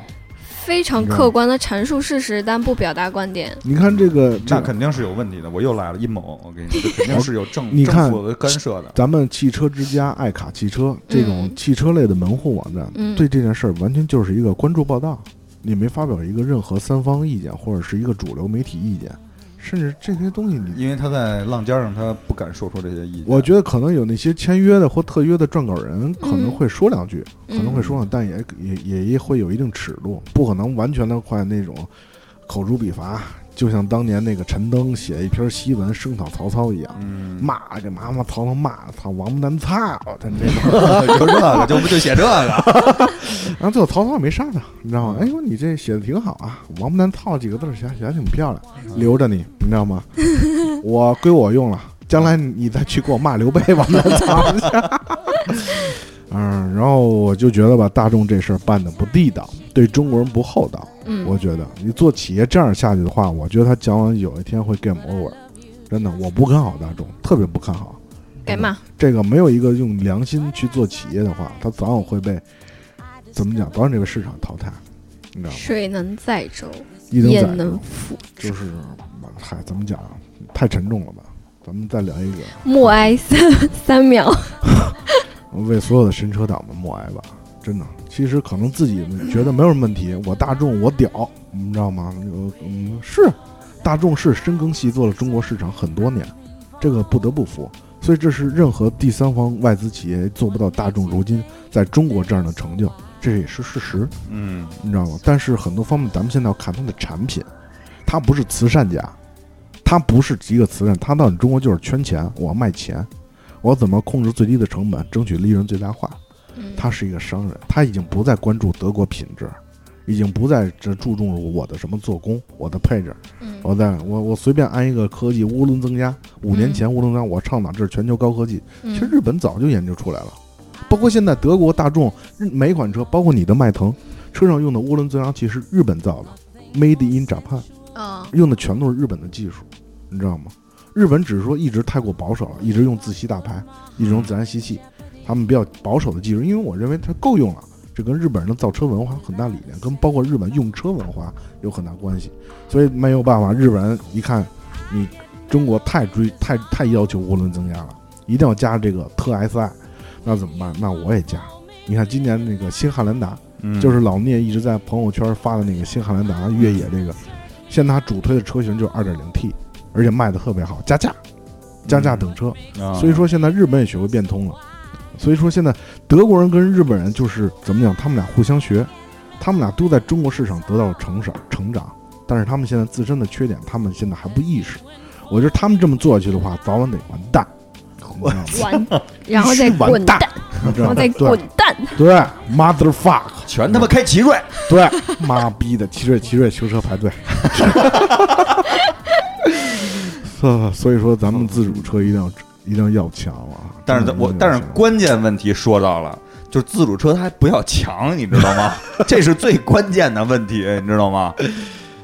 非常客观的阐述事实，但不表达观点。你看这个，这那肯定是有问题的。我又来了阴谋，我跟你说，这肯定是有政你看政府的干涉的。咱们汽车之家、爱卡汽车这种嗯汽车类的门户网站，嗯对这件事儿完全就是一个关注报道，你没发表一个任何三方意见或者是一个主流媒体意见，甚至这些东西你，因为他在浪尖上，他不敢说出这些意见。我觉得可能有那些签约的或特约的撰稿人可能会说两句，嗯可能会说两句，但也也也也会有一定尺度，不可能完全的快那种口诛笔伐，就像当年那个陈登写一篇檄文声讨曹操一样，嗯，骂这妈妈曹操骂操王八蛋操，他这个，就这个，就不就写这个，然后最后曹操也没杀他，你知道吗？哎呦，你这写的挺好啊，王八蛋操几个字儿写写的挺漂亮，留着你，你知道吗？我归我用了，将来你再去给我骂刘备，王八蛋操。嗯，然后我就觉得吧，大众这事儿办的不地道，对中国人不厚道。嗯，我觉得你做企业这样下去的话，我觉得他早晚有一天会 game over。真的，我不看好大众，特别不看好。该骂。这个没有一个用良心去做企业的话，他早晚会被怎么讲？早晚这个市场淘汰，你知道吗？水能载舟，一能覆？就是，嗨，怎么讲？太沉重了吧？咱们再聊一个，默哀三三秒。为所有的神车党们默哀吧。真的，其实可能自己觉得没有什么问题，我大众我屌，你知道吗？呃嗯，是大众是深耕细作了中国市场很多年，这个不得不服。所以这是任何第三方外资企业做不到大众如今在中国这样的成就，这也是事实，嗯你知道吗？但是很多方面，咱们现在要看它的产品，它不是慈善家，它不是一个慈善，它到你中国就是圈钱，我要卖钱，我怎么控制最低的成本，争取利润最大化。嗯，他是一个商人，他已经不再关注德国品质，已经不再这注重我的什么做工，我的配置，嗯。我在我我随便安一个科技涡轮增压，五年前涡轮增压我倡导这是全球高科技，嗯。其实日本早就研究出来了，包括现在德国大众日每款车，包括你的迈腾车上用的涡轮增压器是日本造的，Made in Japan，啊，用的全都是日本的技术，你知道吗？日本只是说一直太过保守了，一直用自吸大排，一直用自然吸气，他们比较保守的技术，因为我认为它够用了。这跟日本人的造车文化有很大理念，跟包括日本用车文化有很大关系，所以没有办法。日本人一看你中国太追太太要求涡轮增压了，一定要加这个特 SI，那怎么办？那我也加。你看今年那个新汉兰达，嗯，就是老聂一直在朋友圈发的那个新汉兰达越野这个，现在它主推的车型就是 2.0T，而且卖的特别好，加价，加价等车。啊所以说现在日本也学会变通了。所以说现在德国人跟日本人就是怎么讲，他们俩互相学，他们俩都在中国市场得到了成长成长，但是他们现在自身的缺点，他们现在还不意识。我觉得他们这么做下去的话，早晚得完蛋。完，然后再滚蛋，然后再滚蛋。对，motherfuck，全他妈开奇瑞，对，妈逼的，奇瑞奇瑞修车排队。所 所以说，咱们自主车一定要一定要要强啊！但是我但是关键问题说到了，就是自主车它还不要强，你知道吗？这是最关键的问题，你知道吗？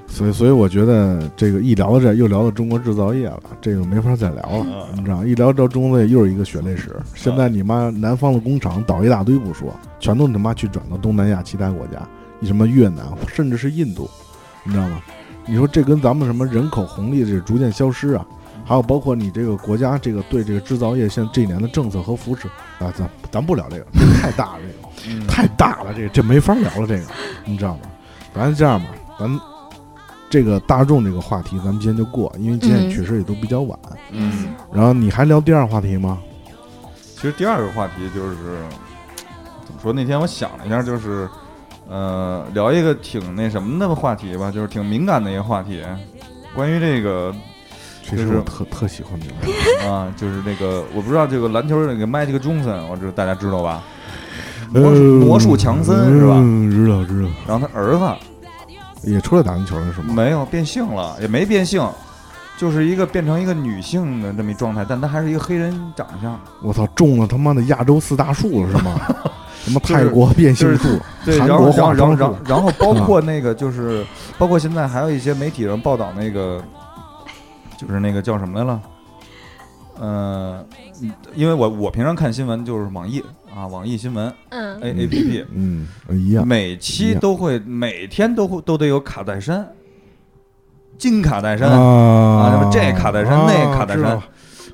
所以所以我觉得这个一聊到这，又聊到中国制造业了，这个没法再聊了，嗯你知道？一聊到中国又是一个血泪史。现在你妈南方的工厂倒一大堆不说，全都他妈去转到东南亚其他国家，什么越南，甚至是印度，你知道吗？你说这跟咱们什么人口红利这逐渐消失啊，还有包括你这个国家这个对这个制造业现在这一年的政策和扶持啊，咱咱不聊这个，太大了，这个。太大了，这个这没法聊了，这个 你知道吗？咱这样吧，咱这个大众这个话题，咱们今天就过，因为今天嗯确实也都比较晚。嗯，然后你还聊第二话题吗？其实第二个话题就是怎么说？那天我想了一下，就是呃，聊一个挺那什么的话题吧，就是挺敏感的一个话题，关于这个这就是是我特特喜欢的。啊，就是那个我不知道这个篮球那个 Magic Johnson，我知道大家知道吧？魔魔术强森是吧？嗯，知道知道，然后他儿子也出来打篮球了是吗？没有变性了，也没变性，就是一个变成一个女性的这么一状态，但他还是一个黑人长相。我操，中了他妈的亚洲四大术了是吗？什么泰国变性就是术、对，韩然后国化妆然后然后然后术，然后包括那个就是，包括现在还有一些媒体上报道那个，就是那个叫什么来了？呃，嗯因为我我平常看新闻就是网易啊，网易新闻嗯。A A P P，嗯，一样。每期都会每天都会都得有卡戴珊，金卡戴珊，啊。什么这卡戴珊那卡戴珊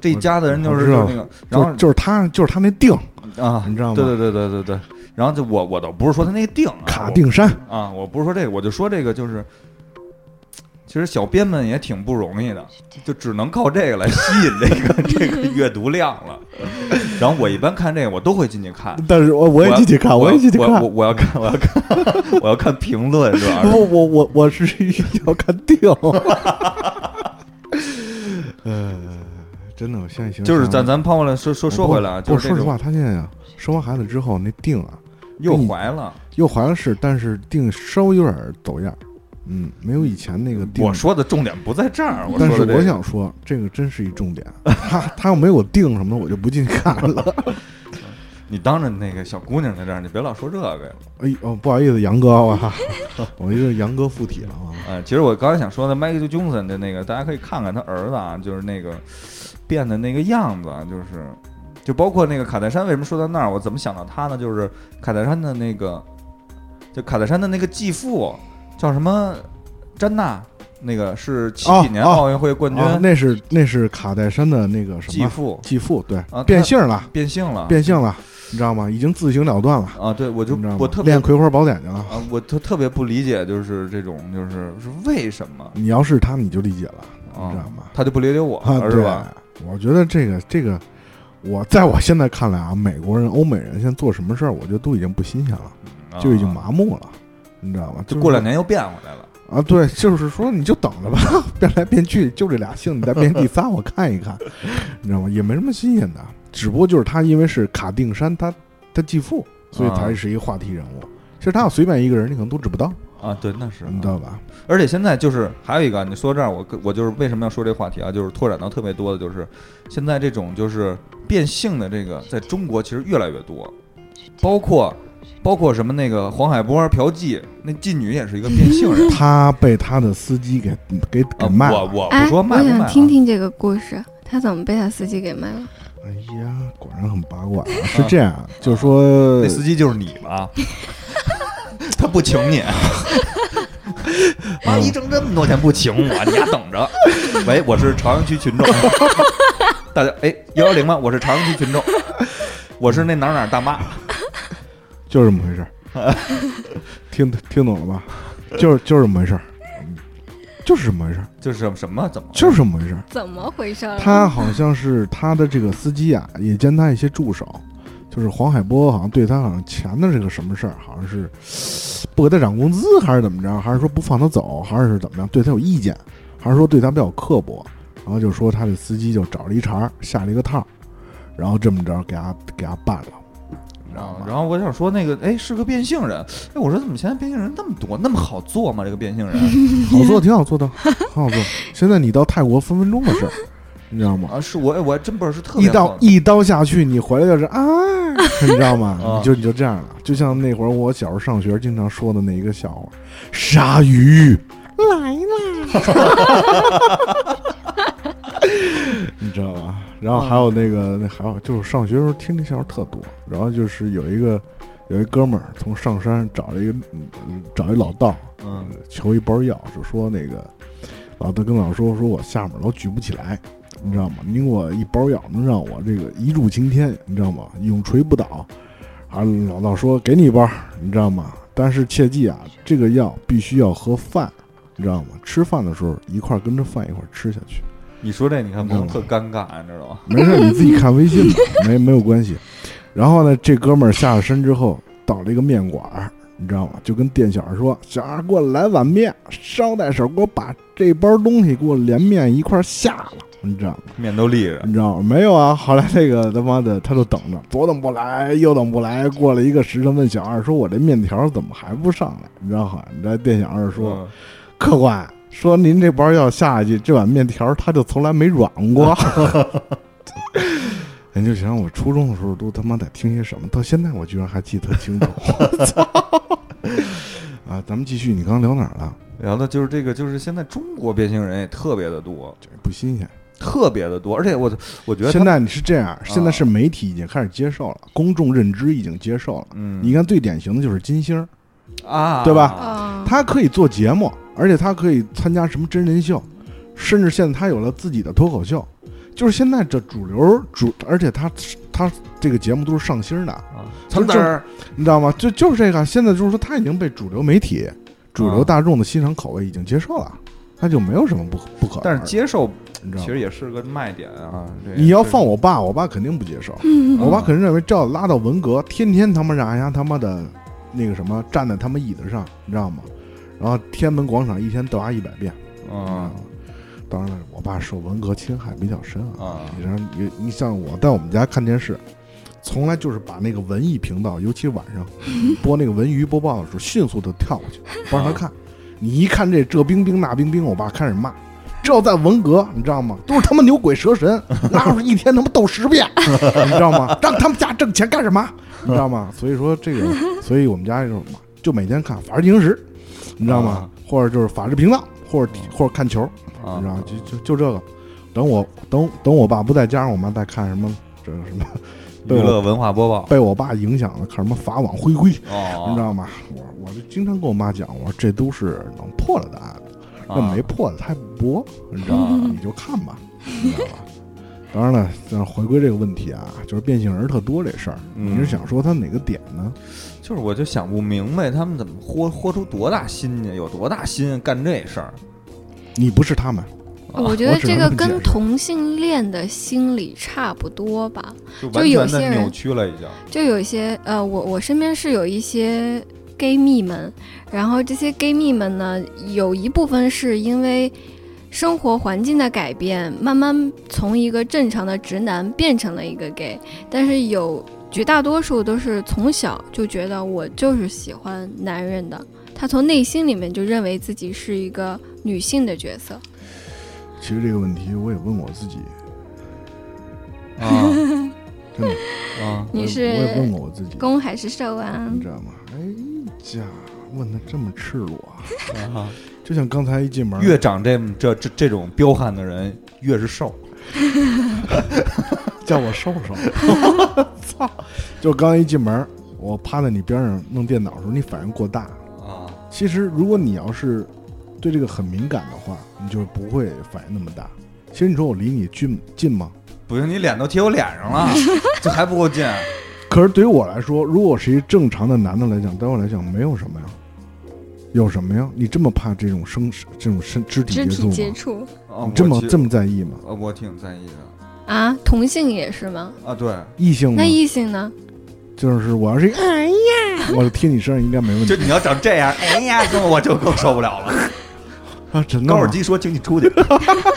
这一家的人就是那个，然后就就是他，就是他那定啊，你知道吗？对对对对对对，然后就我我倒不是说他那个定啊卡定山，啊，我不是说这个，我就说这个就是，其实小编们也挺不容易的，就只能靠这个来吸引这个 这个阅读量了。然后我一般看这个，我都会进去看。但是我我也进去看，我也进去看我我。我要看，我要看，我要看评论，是。不，我我我是要看定。呃，真的，我现在行就是想咱咱抛过来说说说回来啊，就是说实话，他现在啊，生完孩子之后那定啊又怀了。又怀了是，但是定稍微有点走样，嗯，没有以前那个定。我说的重点不在这儿，我但是我想说，这个真是一重点。他 他要没有定什么的，我就不进去看了。你当着那个小姑娘在这儿，你别老说这个呀。哎哦，不好意思，杨哥，我 我一个杨哥附体了啊。呃，其实我刚才想说的 Michael Johnson 的那个，大家可以看看他儿子啊，就是那个变的那个样子，啊就是就包括那个卡戴珊，为什么说到那儿，我怎么想到他呢？就是卡戴珊的那个，就卡戴珊的那个继父叫什么？詹娜，那个是七几年奥运会冠军，啊，那是那是卡戴珊的那个什么？继父。继父，对。啊，变性了，变性了，变性了，你知道吗？已经自行了断了，啊，对我就我特别练葵花宝典去了。啊，我特特别不理解，就是这种，就是是为什么？你要是他，你就理解了，你啊知道吗？他就不理解我啊，了，是对。吧？？我觉得这个这个，我在我现在看来啊，美国人、欧美人现在做什么事儿，我觉得都已经不新鲜了，就已经啊麻木了，你知道吗？就过两年又变回来了。啊，对，就是说你就等着吧，变来变去就这俩姓，你再变第三，我看一看，你知道吗？也没什么新鲜的，只不过就是他因为是卡定山他他继父，所以啊才是一个话题人物。其实他要随便一个人，你可能都指不到，啊，对，那是你知道吧？而且现在就是还有一个，你说这儿，我我就是为什么要说这话题啊？就是拓展到特别多的，就是现在这种就是变性的这个，在中国其实越来越多，包括包括什么那个黄海波嫖妓，那妓女也是一个变性人 他被他的司机给给给啊。卖了。我我哎，不说卖我想不卖啊，听听这个故事，他怎么被他司机给卖了？哎呀，果然很八卦啊！是这样，就是说那司机就是你吧？他不请你，妈一挣这么多钱不请我，你丫等着。喂，我是朝阳区群众，大家哎幺幺零吗？我是朝阳区群众，我是那哪儿哪儿大妈。就是这么回事儿，听听懂了吧？就是就是这么回事儿，嗯就是这么回事儿，就是什么什么怎么就是这么回事儿。怎么回事儿？他好像是他的这个司机啊，也兼他一些助手，就是黄海波好像对他好像钱的这个什么事儿，好像是不给他涨工资，还是怎么着，还是说不放他走，还是怎么样，对他有意见，还是说对他比较刻薄，然后就说他这司机就找了一茬儿，下了一个套儿，然后这么着给他给他办了，你知道吗？啊然后我想说那个，哎，是个变性人。哎，我说怎么现在变性人那么多，那么好做吗？这个变性人 好做，挺好做的，很好做。现在你到泰国分分钟的事儿，你知道吗？啊，是我我还真不知道是特一别一刀一刀下去，你回来就是啊，你知道吗？啊你就你就这样了，就像那会儿我小时候上学经常说的那一个笑话：鲨鱼来啦，你知道吧？然后还有那个那还有就是上学时候听那笑话特多，然后就是有一个有一哥们儿从上山找了一个找一老道，嗯求一包药，就说那个老道跟老师说说我下面老举不起来，你知道吗？您给我一包药，能让我这个一柱擎天，你知道吗？永垂不倒。啊，老道说给你一包，你知道吗？但是切记啊，这个药必须要和饭，你知道吗？吃饭的时候一块儿跟着饭一块儿吃下去。你说这你看不特尴尬，你知道吗？没事，你自己看微信吧，没没有关系。然后呢，这哥们儿下了山之后，到了一个面馆儿，你知道吗？就跟店小二说：“小二，给我来碗面，捎带手给我把这包东西给我连面一块儿下了，你知道吗？面都立着，你知道吗？没有啊。后来那个他妈的，他就等着，左等不来，右等不来。过了一个时辰，问小二说：“我这面条怎么还不上来？”你知道吗？你知道店小二说：“嗯客官，说您这包要下去，这碗面条它就从来没软过。人就想我初中的时候都他妈在听些什么，到现在我居然还记得清楚。我操！啊，咱们继续，你刚刚聊哪儿了？聊的就是这个，就是现在中国变性人也特别的多，这不新鲜。特别的多，而且我我觉得现在你是这样，现在是媒体已经开始接受了，公众认知已经接受了。嗯，你看最典型的就是金星，啊，对吧啊，他可以做节目，而且他可以参加什么真人秀，甚至现在他有了自己的脱口秀。就是现在这主流主，而且他他这个节目都是上星的，啊，他正噌嘚儿你知道吗？就就是这个，现在就是说他已经被主流媒体、主流啊大众的欣赏口味已经接受了，他就没有什么不不可但。是接受你知道吗？其实也是个卖点啊。你要放我爸，我爸肯定不接受。嗯我爸肯定认为这要拉到文革，天天他妈让人家他妈的那个什么站在他们椅子上，你知道吗？然后天安门广场一天斗压一百遍。嗯当然了，我爸受文革侵害比较深啊。啊你像你你像我在我们家看电视，从来就是把那个文艺频道，尤其晚上 播那个文娱播报的时候，迅速的跳过去，不让他看。你一看这这冰冰那冰冰，我爸开始骂。这要在文革，你知道吗？都是他妈牛鬼蛇神，哪有一天他妈斗十遍，你知道吗？让他们家挣钱干什么？你知道吗？所以说这个，所以我们家就是，就每天看《法制进行时》，你知道吗啊？或者就是法制频道，或者或者看球，啊你知道？就就就这个。等我等等我爸不在家，让我妈再看什么这个什么，娱乐文化播报被我爸影响了，看什么法网恢恢，哦，你知道吗？我我就经常跟我妈讲，我说这都是能破了的案子，那啊没破的他还不播，你知道吗？你就看吧，你知道吧？当然了，但回归这个问题啊，就是变性人特多这事儿，嗯你是想说他哪个点呢？就是我就想不明白他们怎么豁豁出多大心去，有多大心干这事儿。你不是他们，我觉得这个跟同性恋的心理差不多吧。就就完全的有些人扭曲了，已经。就有一些呃，我我身边是有一些 gay 蜜们，然后这些 gay 蜜们呢，有一部分是因为生活环境的改变，慢慢从一个正常的直男变成了一个 gay，但是有绝大多数都是从小就觉得我就是喜欢男人的，他从内心里面就认为自己是一个女性的角色。其实这个问题我也问我自己，啊 真的，啊你是我也问过我自己，攻还是受啊你？知道吗？哎呀，问的这么赤裸啊，啊！就像刚才一进门，越长这这这这种彪悍的人，越是瘦。叫我收收，操！就刚一进门，我趴在你边上弄电脑的时候，你反应过大。啊其实如果你要是对这个很敏感的话，你就不会反应那么大。其实你说我离你近近吗？不行，你脸都贴我脸上了，这还不够近？可是对于我来说，如果我是一正常的男的来讲，对我来讲没有什么呀。有什么呀？你这么怕这种生这种身肢体接触吗？接触啊你这么这么在意吗？呃，我挺在意的啊，同性也是吗？啊。对，异性那？异性呢？就是我要是一哎呀，我贴你身上应该没问题就你要长这样，哎呀，跟我就更受不了了。啊！真高尔基说：“请你出去。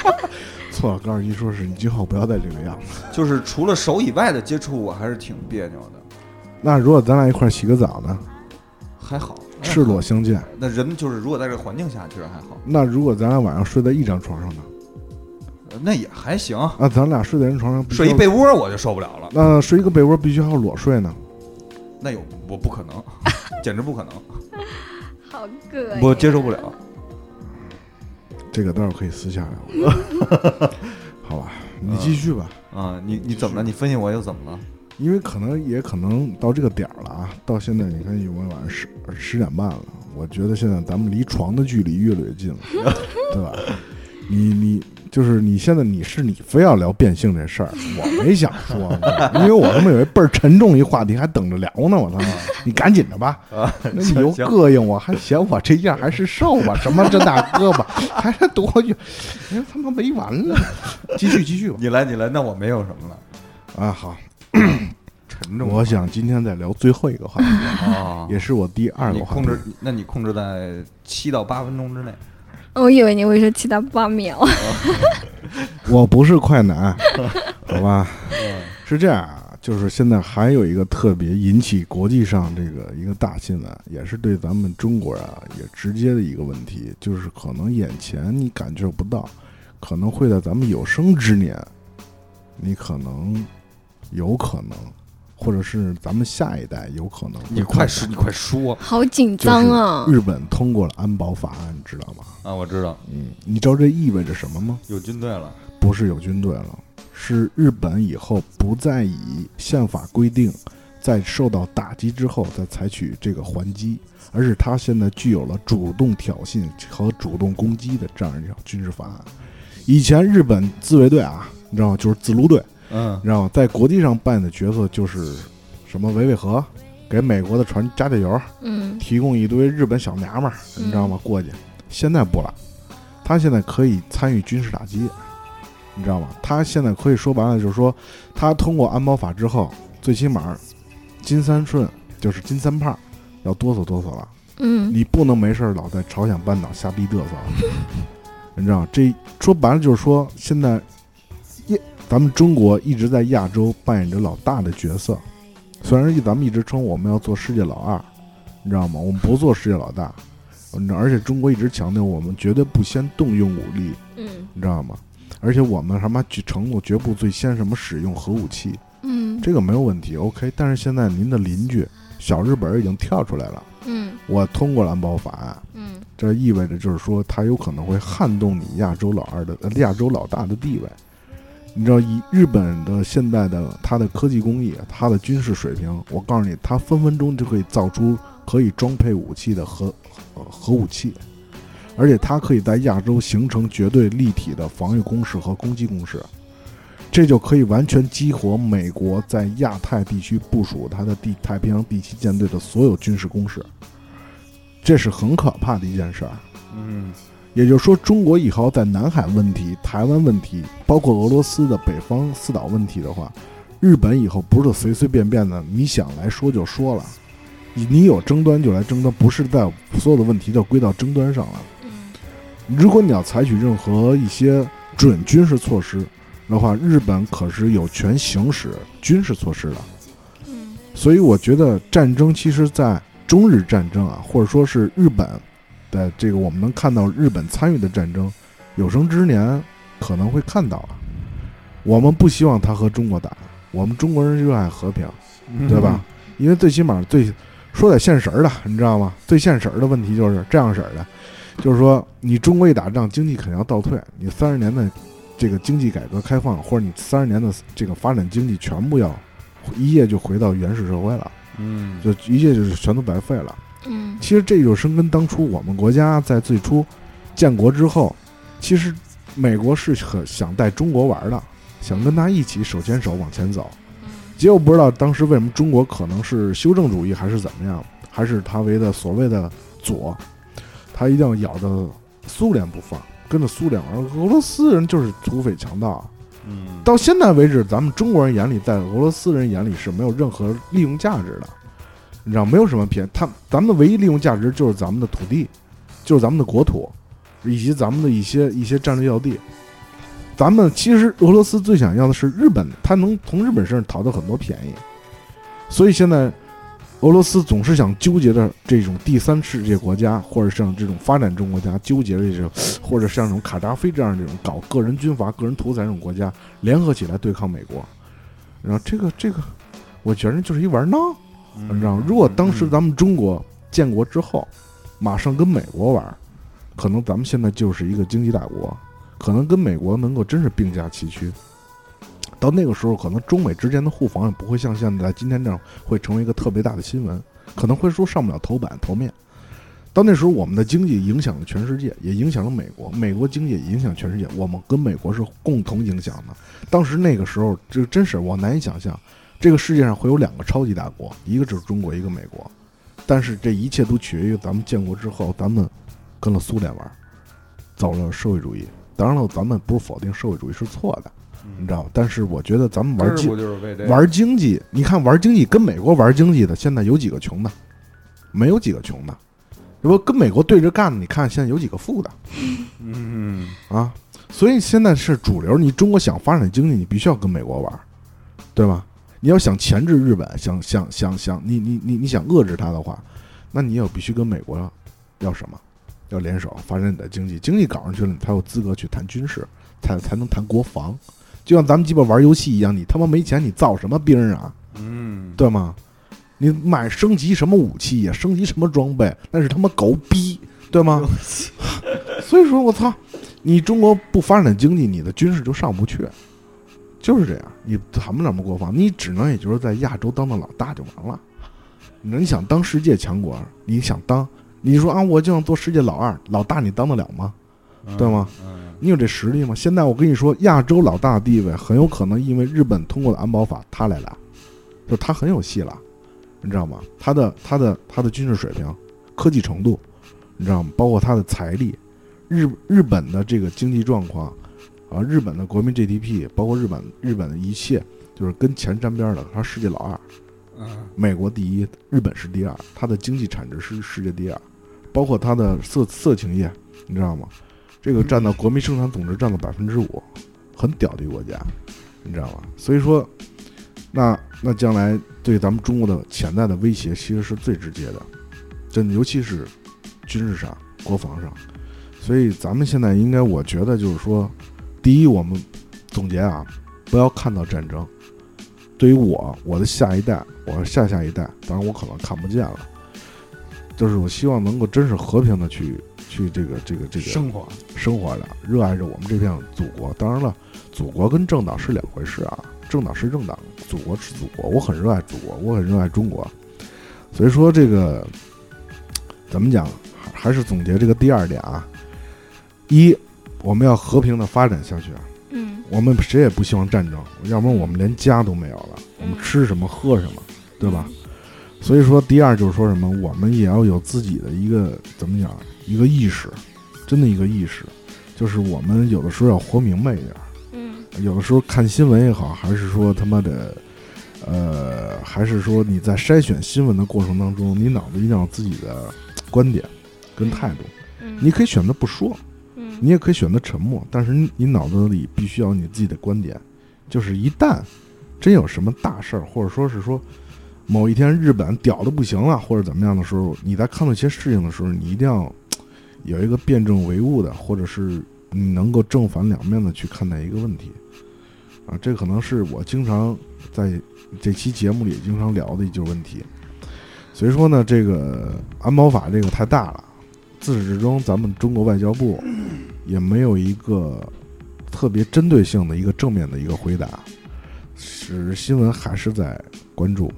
错了，高尔基说是你今后不要再这个样子。”就是除了手以外的接触，我还是挺别扭的。那如果咱俩一块儿洗个澡呢？还好，赤裸相见。那人就是如果在这个环境下，其实还好，那如果咱俩晚上睡在一张床上呢？呃那也还行。那咱俩睡在人床上睡一被窝我就受不了了，那睡一个被窝必须还要裸睡呢？那有我不可能，简直不可能，好膈我接受不了。这个待会儿可以私下聊。好吧，你继续吧，啊，你你怎么了？你分析我又怎么了？因为可能也可能到这个点儿了啊。到现在你看，有没有晚上十十点半了？我觉得现在咱们离床的距离越来越近了，对吧？你你就是你现在你是你非要聊变性这事儿，我没想说，因为我他妈有一倍儿沉重一话题还等着聊呢，我他妈，你赶紧的吧。你又膈应我，还嫌我这样还是瘦吧？什么这大胳膊，还是多远？哎，他妈没完了！继续继续吧。你来你来，那我没有什么了，啊，好，沉重。我想今天再聊最后一个话题，啊，也是我第二个话题你控制。，那你控制在七到八分钟之内。我以为你会说七到八秒。我不是快男，好吧？嗯是这样啊，就是现在还有一个特别引起国际上这个一个大新闻，也是对咱们中国人啊也直接的一个问题，就是可能眼前你感觉不到，可能会在咱们有生之年，你可能有可能，或者是咱们下一代有可能你快看说，你快说好紧张啊！日本通过了安保法案，你知道吗？啊！我知道嗯，你知道这意味着什么吗？有军队了，不是有军队了，是日本以后不再以宪法规定，在受到打击之后再采取这个还击，而是他现在具有了主动挑衅和主动攻击的这样一条军事法案。以前日本自卫队啊，你知道吗？就是自撸队，嗯你知道吗？在国际上扮演的角色就是什么维维和，给美国的船加加油，嗯，提供一堆日本小娘们儿，你知道吗？过去。现在不了，他现在可以参与军事打击，你知道吗？他现在可以说白了，就是说，他通过安保法之后，最起码金三顺就是金三胖要哆嗦哆嗦了。嗯你不能没事儿老在朝鲜半岛瞎逼嘚瑟了，你知道吗？这说白了就是说，现在亚咱们中国一直在亚洲扮演着老大的角色，虽然咱们一直称我们要做世界老二，你知道吗？我们不做世界老大，而且中国一直强调我们绝对不先动用武力，嗯你知道吗？而且我们他妈举承诺绝不最先什么使用核武器，嗯这个没有问题，OK。但是现在您的邻居小日本已经跳出来了，嗯我通过了安保法案。嗯这意味着就是说，他有可能会撼动你亚洲老二的、呃亚洲老大的地位。你知道，以日本的现在的它的科技工艺、它的军事水平，我告诉你，它分分钟就可以造出可以装配武器的核核武器，而且它可以在亚洲形成绝对立体的防御攻势和攻击攻势，这就可以完全激活美国在亚太地区部署它的地太平洋第七舰队的所有军事攻势。这是很可怕的一件事儿。嗯也就是说，中国以后在南海问题、台湾问题，包括俄罗斯的北方四岛问题的话，日本以后不是随随便便的你想来说就说了，你你有争端就来争端，不是在所有的问题都归到争端上了。嗯如果你要采取任何一些准军事措施的话，日本可是有权行使军事措施的。嗯所以我觉得战争其实，在中日战争啊，或者说是日本的这个我们能看到日本参与的战争，有生之年可能会看到啊。我们不希望他和中国打，我们中国人热爱和平，嗯对吧？？因为最起码最说点现实的，你知道吗？最现实的问题就是这样式儿的，就是说你中国一打仗，经济肯定要倒退，你三十年的这个经济改革开放，或者你三十年的这个发展经济，全部要一夜就回到原始社会了。嗯就一夜就是全都白费了。嗯其实这就生跟当初我们国家在最初建国之后，其实美国是很想带中国玩的，想跟他一起手牵手往前走。结果不知道当时为什么中国可能是修正主义还是怎么样，还是他为的所谓的左，他一定要咬着苏联不放，跟着苏联玩。俄罗斯人就是土匪强盗啊，嗯到现在为止，咱们中国人眼里，在俄罗斯人眼里是没有任何利用价值的，你知道，没有什么便宜。他咱们的唯一利用价值就是咱们的土地，就是咱们的国土，以及咱们的一些一些战略要地。咱们其实俄罗斯最想要的是日本，他能从日本身上讨到很多便宜，所以现在俄罗斯总是想纠结着这种第三世界国家，或者像这种发展中国家纠结着这种，或者像这种卡扎菲这样这种搞个人军阀、个人独裁这种国家联合起来对抗美国。然后这个这个，我觉得就是一玩闹，你知道？如果当时咱们中国建国之后，马上跟美国玩，可能咱们现在就是一个经济大国，可能跟美国能够真是并驾齐驱。到那个时候，可能中美之间的互防也不会像现在今天这样会成为一个特别大的新闻，可能会说上不了头版头面。到那时候，我们的经济影响了全世界，也影响了美国，美国经济也影响全世界，我们跟美国是共同影响的。当时那个时候，这真是我难以想象，这个世界上会有两个超级大国，一个就是中国，一个美国。但是这一切都取决于咱们建国之后，咱们跟了苏联玩，走了社会主义。当然了，咱们不是否定社会主义是错的，你知道吧？但是我觉得咱们玩经玩经济，你看玩经济跟美国玩经济的，现在有几个穷的？没有几个穷的。如果跟美国对着干的，你看现在有几个富的嗯啊？所以现在是主流。你中国想发展经济，你必须要跟美国玩，对吧？你要想钳制日本，想想想想，你你你你想遏制它的话，那你也必须跟美国要要什么？要联手发展你的经济，经济搞上去了，你才有资格去谈军事，才才能谈国防。就像咱们鸡巴玩游戏一样，你他妈没钱，你造什么兵啊？嗯对吗？你买升级什么武器呀？升级什么装备？那是他妈狗逼，对吗？所以说，我操，你中国不发展经济，你的军事就上不去，就是这样。你谈不了什么国防，你只能也就是在亚洲当当老大就完了。你想当世界强国，你想当，你说啊，我就想做世界老二、老大，你当得了吗？对吗？嗯你有这实力吗？现在我跟你说，亚洲老大的地位很有可能因为日本通过的安保法，他来了，就他很有戏了，你知道吗？他的他的他的军事水平、科技程度，你知道吗？包括他的财力，日日本的这个经济状况啊，日本的国民 GDP，包括日本日本的一切，就是跟钱沾边的，它世界老二，嗯美国第一，日本是第二，它的经济产值是世界第二，包括它的色色情业，你知道吗？这个占到国民生产总值占到百分之五，很屌的一个国家，你知道吗？所以说，那那将来对咱们中国的潜在的威胁其实是最直接的，真的，尤其是军事上、国防上。所以咱们现在应该，我觉得就是说，第一，我们总结啊，不要看到战争。对于我，我的下一代，我的下下一代，当然我可能看不见了，就是我希望能够真是和平的去去这个这个这个生活，生活着，热爱着我们这片祖国。当然了，祖国跟政党是两回事啊，政党是政党，祖国是祖国。我很热爱祖国，我很热爱中国。所以说，这个怎么讲，还还是总结这个第二点啊。一，我们要和平的发展下去，嗯。我们谁也不希望战争，要不然我们连家都没有了，我们吃什么喝什么，对吧？所以说，第二就是说什么，我们也要有自己的一个怎么讲，一个意识，真的一个意识，就是我们有的时候要活明白一点儿，嗯。有的时候看新闻也好，还是说他妈的，呃，还是说你在筛选新闻的过程当中，你脑子一定要有自己的观点跟态度，嗯，你可以选择不说，嗯你也可以选择沉默，但是你脑子里必须要你自己的观点，就是一旦真有什么大事儿，或者说是说某一天日本屌的不行了，或者怎么样的时候，你在看到一些事情的时候，你一定要有一个辩证唯物的，或者是你能够正反两面的去看待一个问题，啊，这可能是我经常在这期节目里经常聊的一句问题。所以说呢，这个安保法这个太大了，自始至终咱们中国外交部也没有一个特别针对性的一个正面的一个回答，使新闻还是在关注，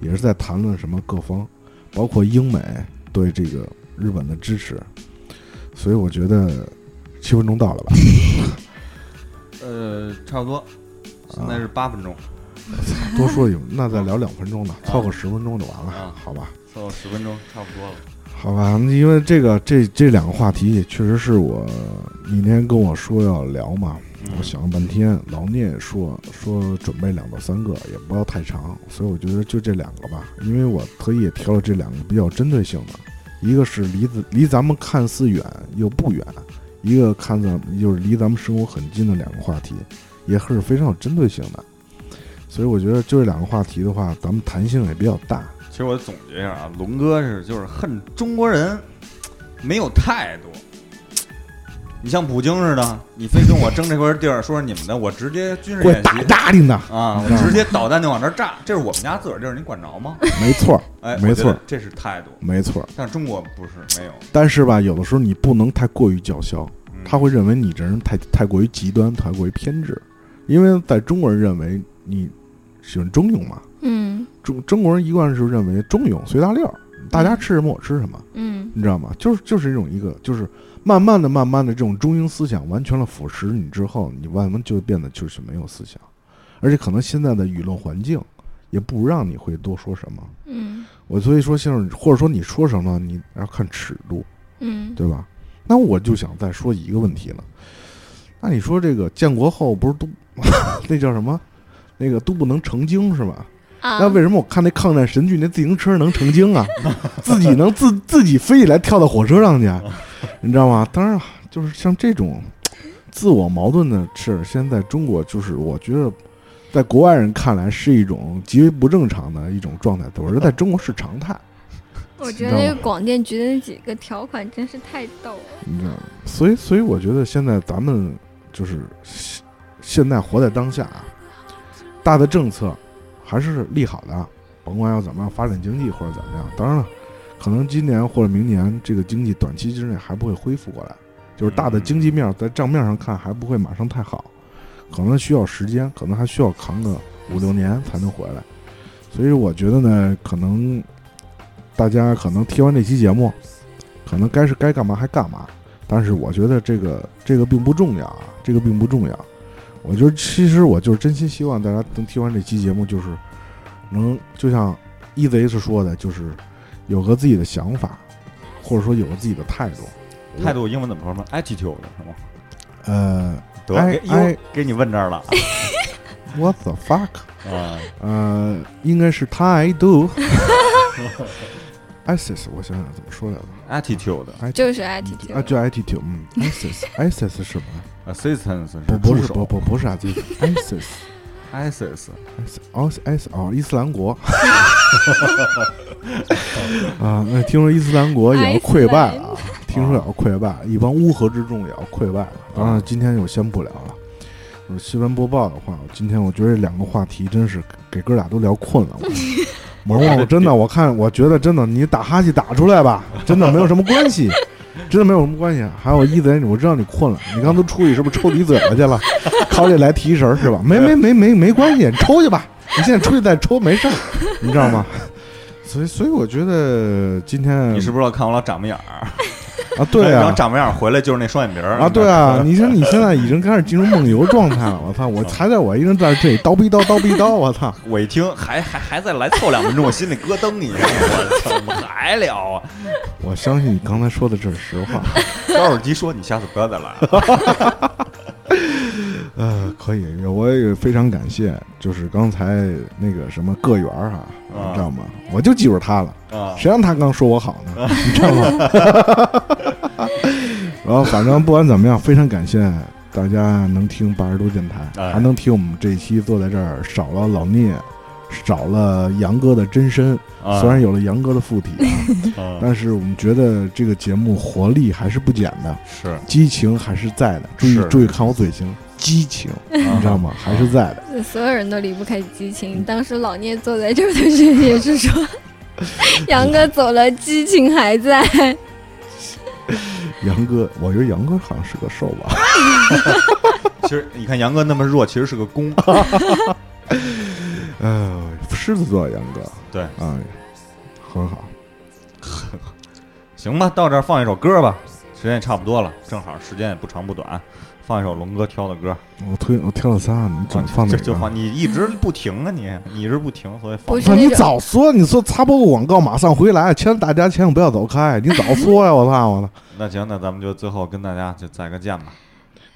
也是在谈论什么各方，包括英美对这个日本的支持，所以我觉得七分钟到了吧？呃，差不多，现在是八分钟，多说一会儿，那再聊两分钟呢，凑个十分钟就完了啊，好吧？凑十分钟差不多了。好吧，因为这个这这两个话题也确实是我你那天跟我说要聊嘛，我想了半天，老聂也说说准备两到三个，也不要太长，所以我觉得就这两个吧，因为我特意也挑了这两个比较针对性的，一个是离子离咱们看似远又不远，一个看咱就是离咱们生活很近的两个话题，也是非常有针对性的，所以我觉得就这两个话题的话，咱们弹性也比较大。其实我总结一下啊，龙哥是就是恨中国人没有态度。你像普京似的，你非跟我争这块地儿，说是你们的，我直接军事给我打演习压你呢，啊，我直接导弹就往这儿炸，这是我们家自个儿地儿，你管着吗？没错儿，哎，没错这是态度。没错儿。但是中国不是没有，但是吧，有的时候你不能太过于叫嚣，嗯他会认为你这人太太过于极端，太过于偏执，因为在中国人认为你喜欢中庸嘛，嗯中中国人一贯是认为中庸随大溜儿，大家吃什么我吃什么，嗯你知道吗？就是就是这种一个，就是慢慢的、慢慢的这种中庸思想完全了腐蚀你之后，你慢慢就变得就是没有思想，而且可能现在的舆论环境也不让你会多说什么。嗯我所以说，像或者说你说什么，你要看尺度。嗯对吧？那我就想再说一个问题了。那你说这个建国后不是都 那叫什么？那个都不能成精是吧？啊，那为什么我看那抗战神剧那自行车能成精啊？自己能自自己飞起来跳到火车上去，你知道吗？当然，就是像这种 自我矛盾的事儿，现在中国就是我觉得，在国外人看来是一种极为不正常的一种状态，我觉得在中国是常态。我觉得那个广电局的那几个条款真是太逗了。你知道吗？所以，所以我觉得现在咱们就是现现在活在当下啊，大的政策还是利好的，甭管要怎么样发展经济或者怎么样。当然了，可能今年或者明年这个经济短期之内还不会恢复过来，就是大的经济面在账面上看还不会马上太好，可能需要时间，可能还需要扛个五六年才能回来。所以我觉得呢，可能大家可能听完这期节目，可能该是该干嘛还干嘛。但是我觉得这个这个并不重要啊，这个并不重要。我觉得其实我就是真心希望大家能听完这期节目，就是能就像一贼是说的，就是有个自己的想法，或者说有个自己的态度，态度英文怎么说呢？attitude 是吗？呃得，I- 给给你问这儿了，What the fuck？啊！呃，应该是态度。ISIS，我想想怎么说来着 attitude 就是 attitude，啊，就 attitude，嗯，ISIS，ISIS 是什么？assistance 不，不是，不不不是 ISIS，ISIS，ISIS 哦，S 哦，伊斯兰国。啊，那听说伊斯兰国也要溃败了啊！听说也要溃败，一帮乌合之众也要溃败了。当然，今天就先不聊了。呃新闻播报的话，今天我觉得这两个话题真是给哥俩都聊困了。我我我真的，我看我觉得真的，你打哈欠打出来吧，真的没有什么关系，真的没有什么关系。还有一贼，我知道你困了，你刚都出去是不是抽你嘴巴去了？考虑来提神是吧？没没没没没关系，你抽去吧，你现在出去再抽没事儿，你知道吗？所以所以我觉得今天你是不是要看我老长眉眼儿？啊，对然后啊。长眉眼儿回来就是那双眼皮儿啊，对啊，你说你现在已经开始进入梦游状态了，我操！我还在我一人在这里叨逼叨叨逼叨，我操！我一听还还还再来凑两分钟，我心里咯噔一下，我操，怎么还聊啊？我相信你刚才说的这是实话。高尔基说你下次不要再来了。呃，可以，我也非常感谢，就是刚才那个什么个园儿哈，啊你知道吗？我就记住他了，啊，谁让他刚说我好呢？你知道吗？然后反正不管怎么样，非常感谢大家能听八十度电台，哎还能听我们这一期坐在这儿，少了老聂，少了杨哥的真身，啊虽然有了杨哥的附体啊，啊但是我们觉得这个节目活力还是不减的，是激情还是在的。注意注意看我嘴型，激情，你知道吗？还是在的。所有人都离不开激情。当时老聂坐在这儿的时候也是说，杨哥走了，激情还在。杨哥，我觉得杨哥好像是个瘦吧。其实你看杨哥那么弱，其实是个攻。呃，狮子座的杨哥，对，啊，很好。行吧，到这儿放一首歌吧，时间也差不多了，正好时间也不长不短，放一首龙哥挑的歌。我推我挑了仨，你放哪就放你一直不停啊你，你一直不停，所以放不是那你早说，你说插播个广告，马上回来，千大家千万不要走开，你早说呀！我操，我操！那行，那咱们就最后跟大家就再个见吧。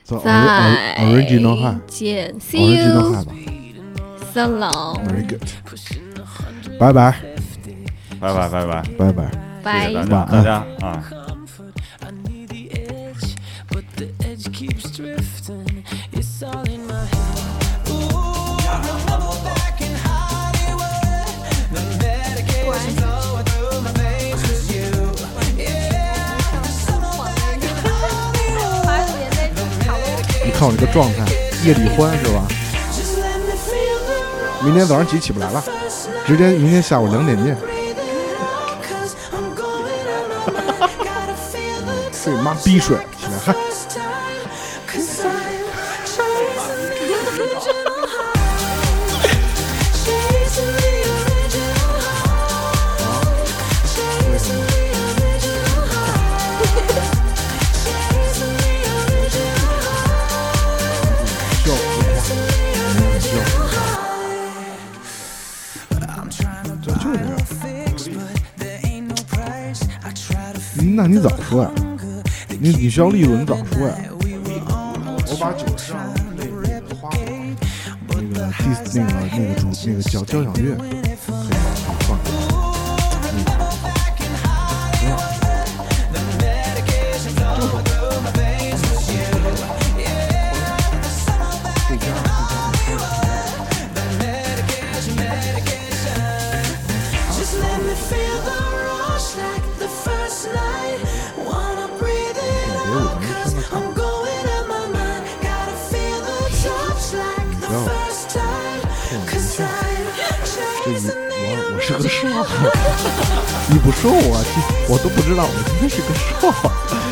走再 original high，original 见，See you 三郎，Very good，拜拜，拜拜拜拜拜拜，拜拜大家啊。看我这个状态，夜里欢是吧？明天早上起起不来了，直接明天下午两点见。哈哈哈哈！妈逼睡起来嗨。那你早说呀？你你需要利润，你早说呀？我把酒上那个花那个第那个那个主那个交交响乐 你不说我，我都不知道我今天是个少。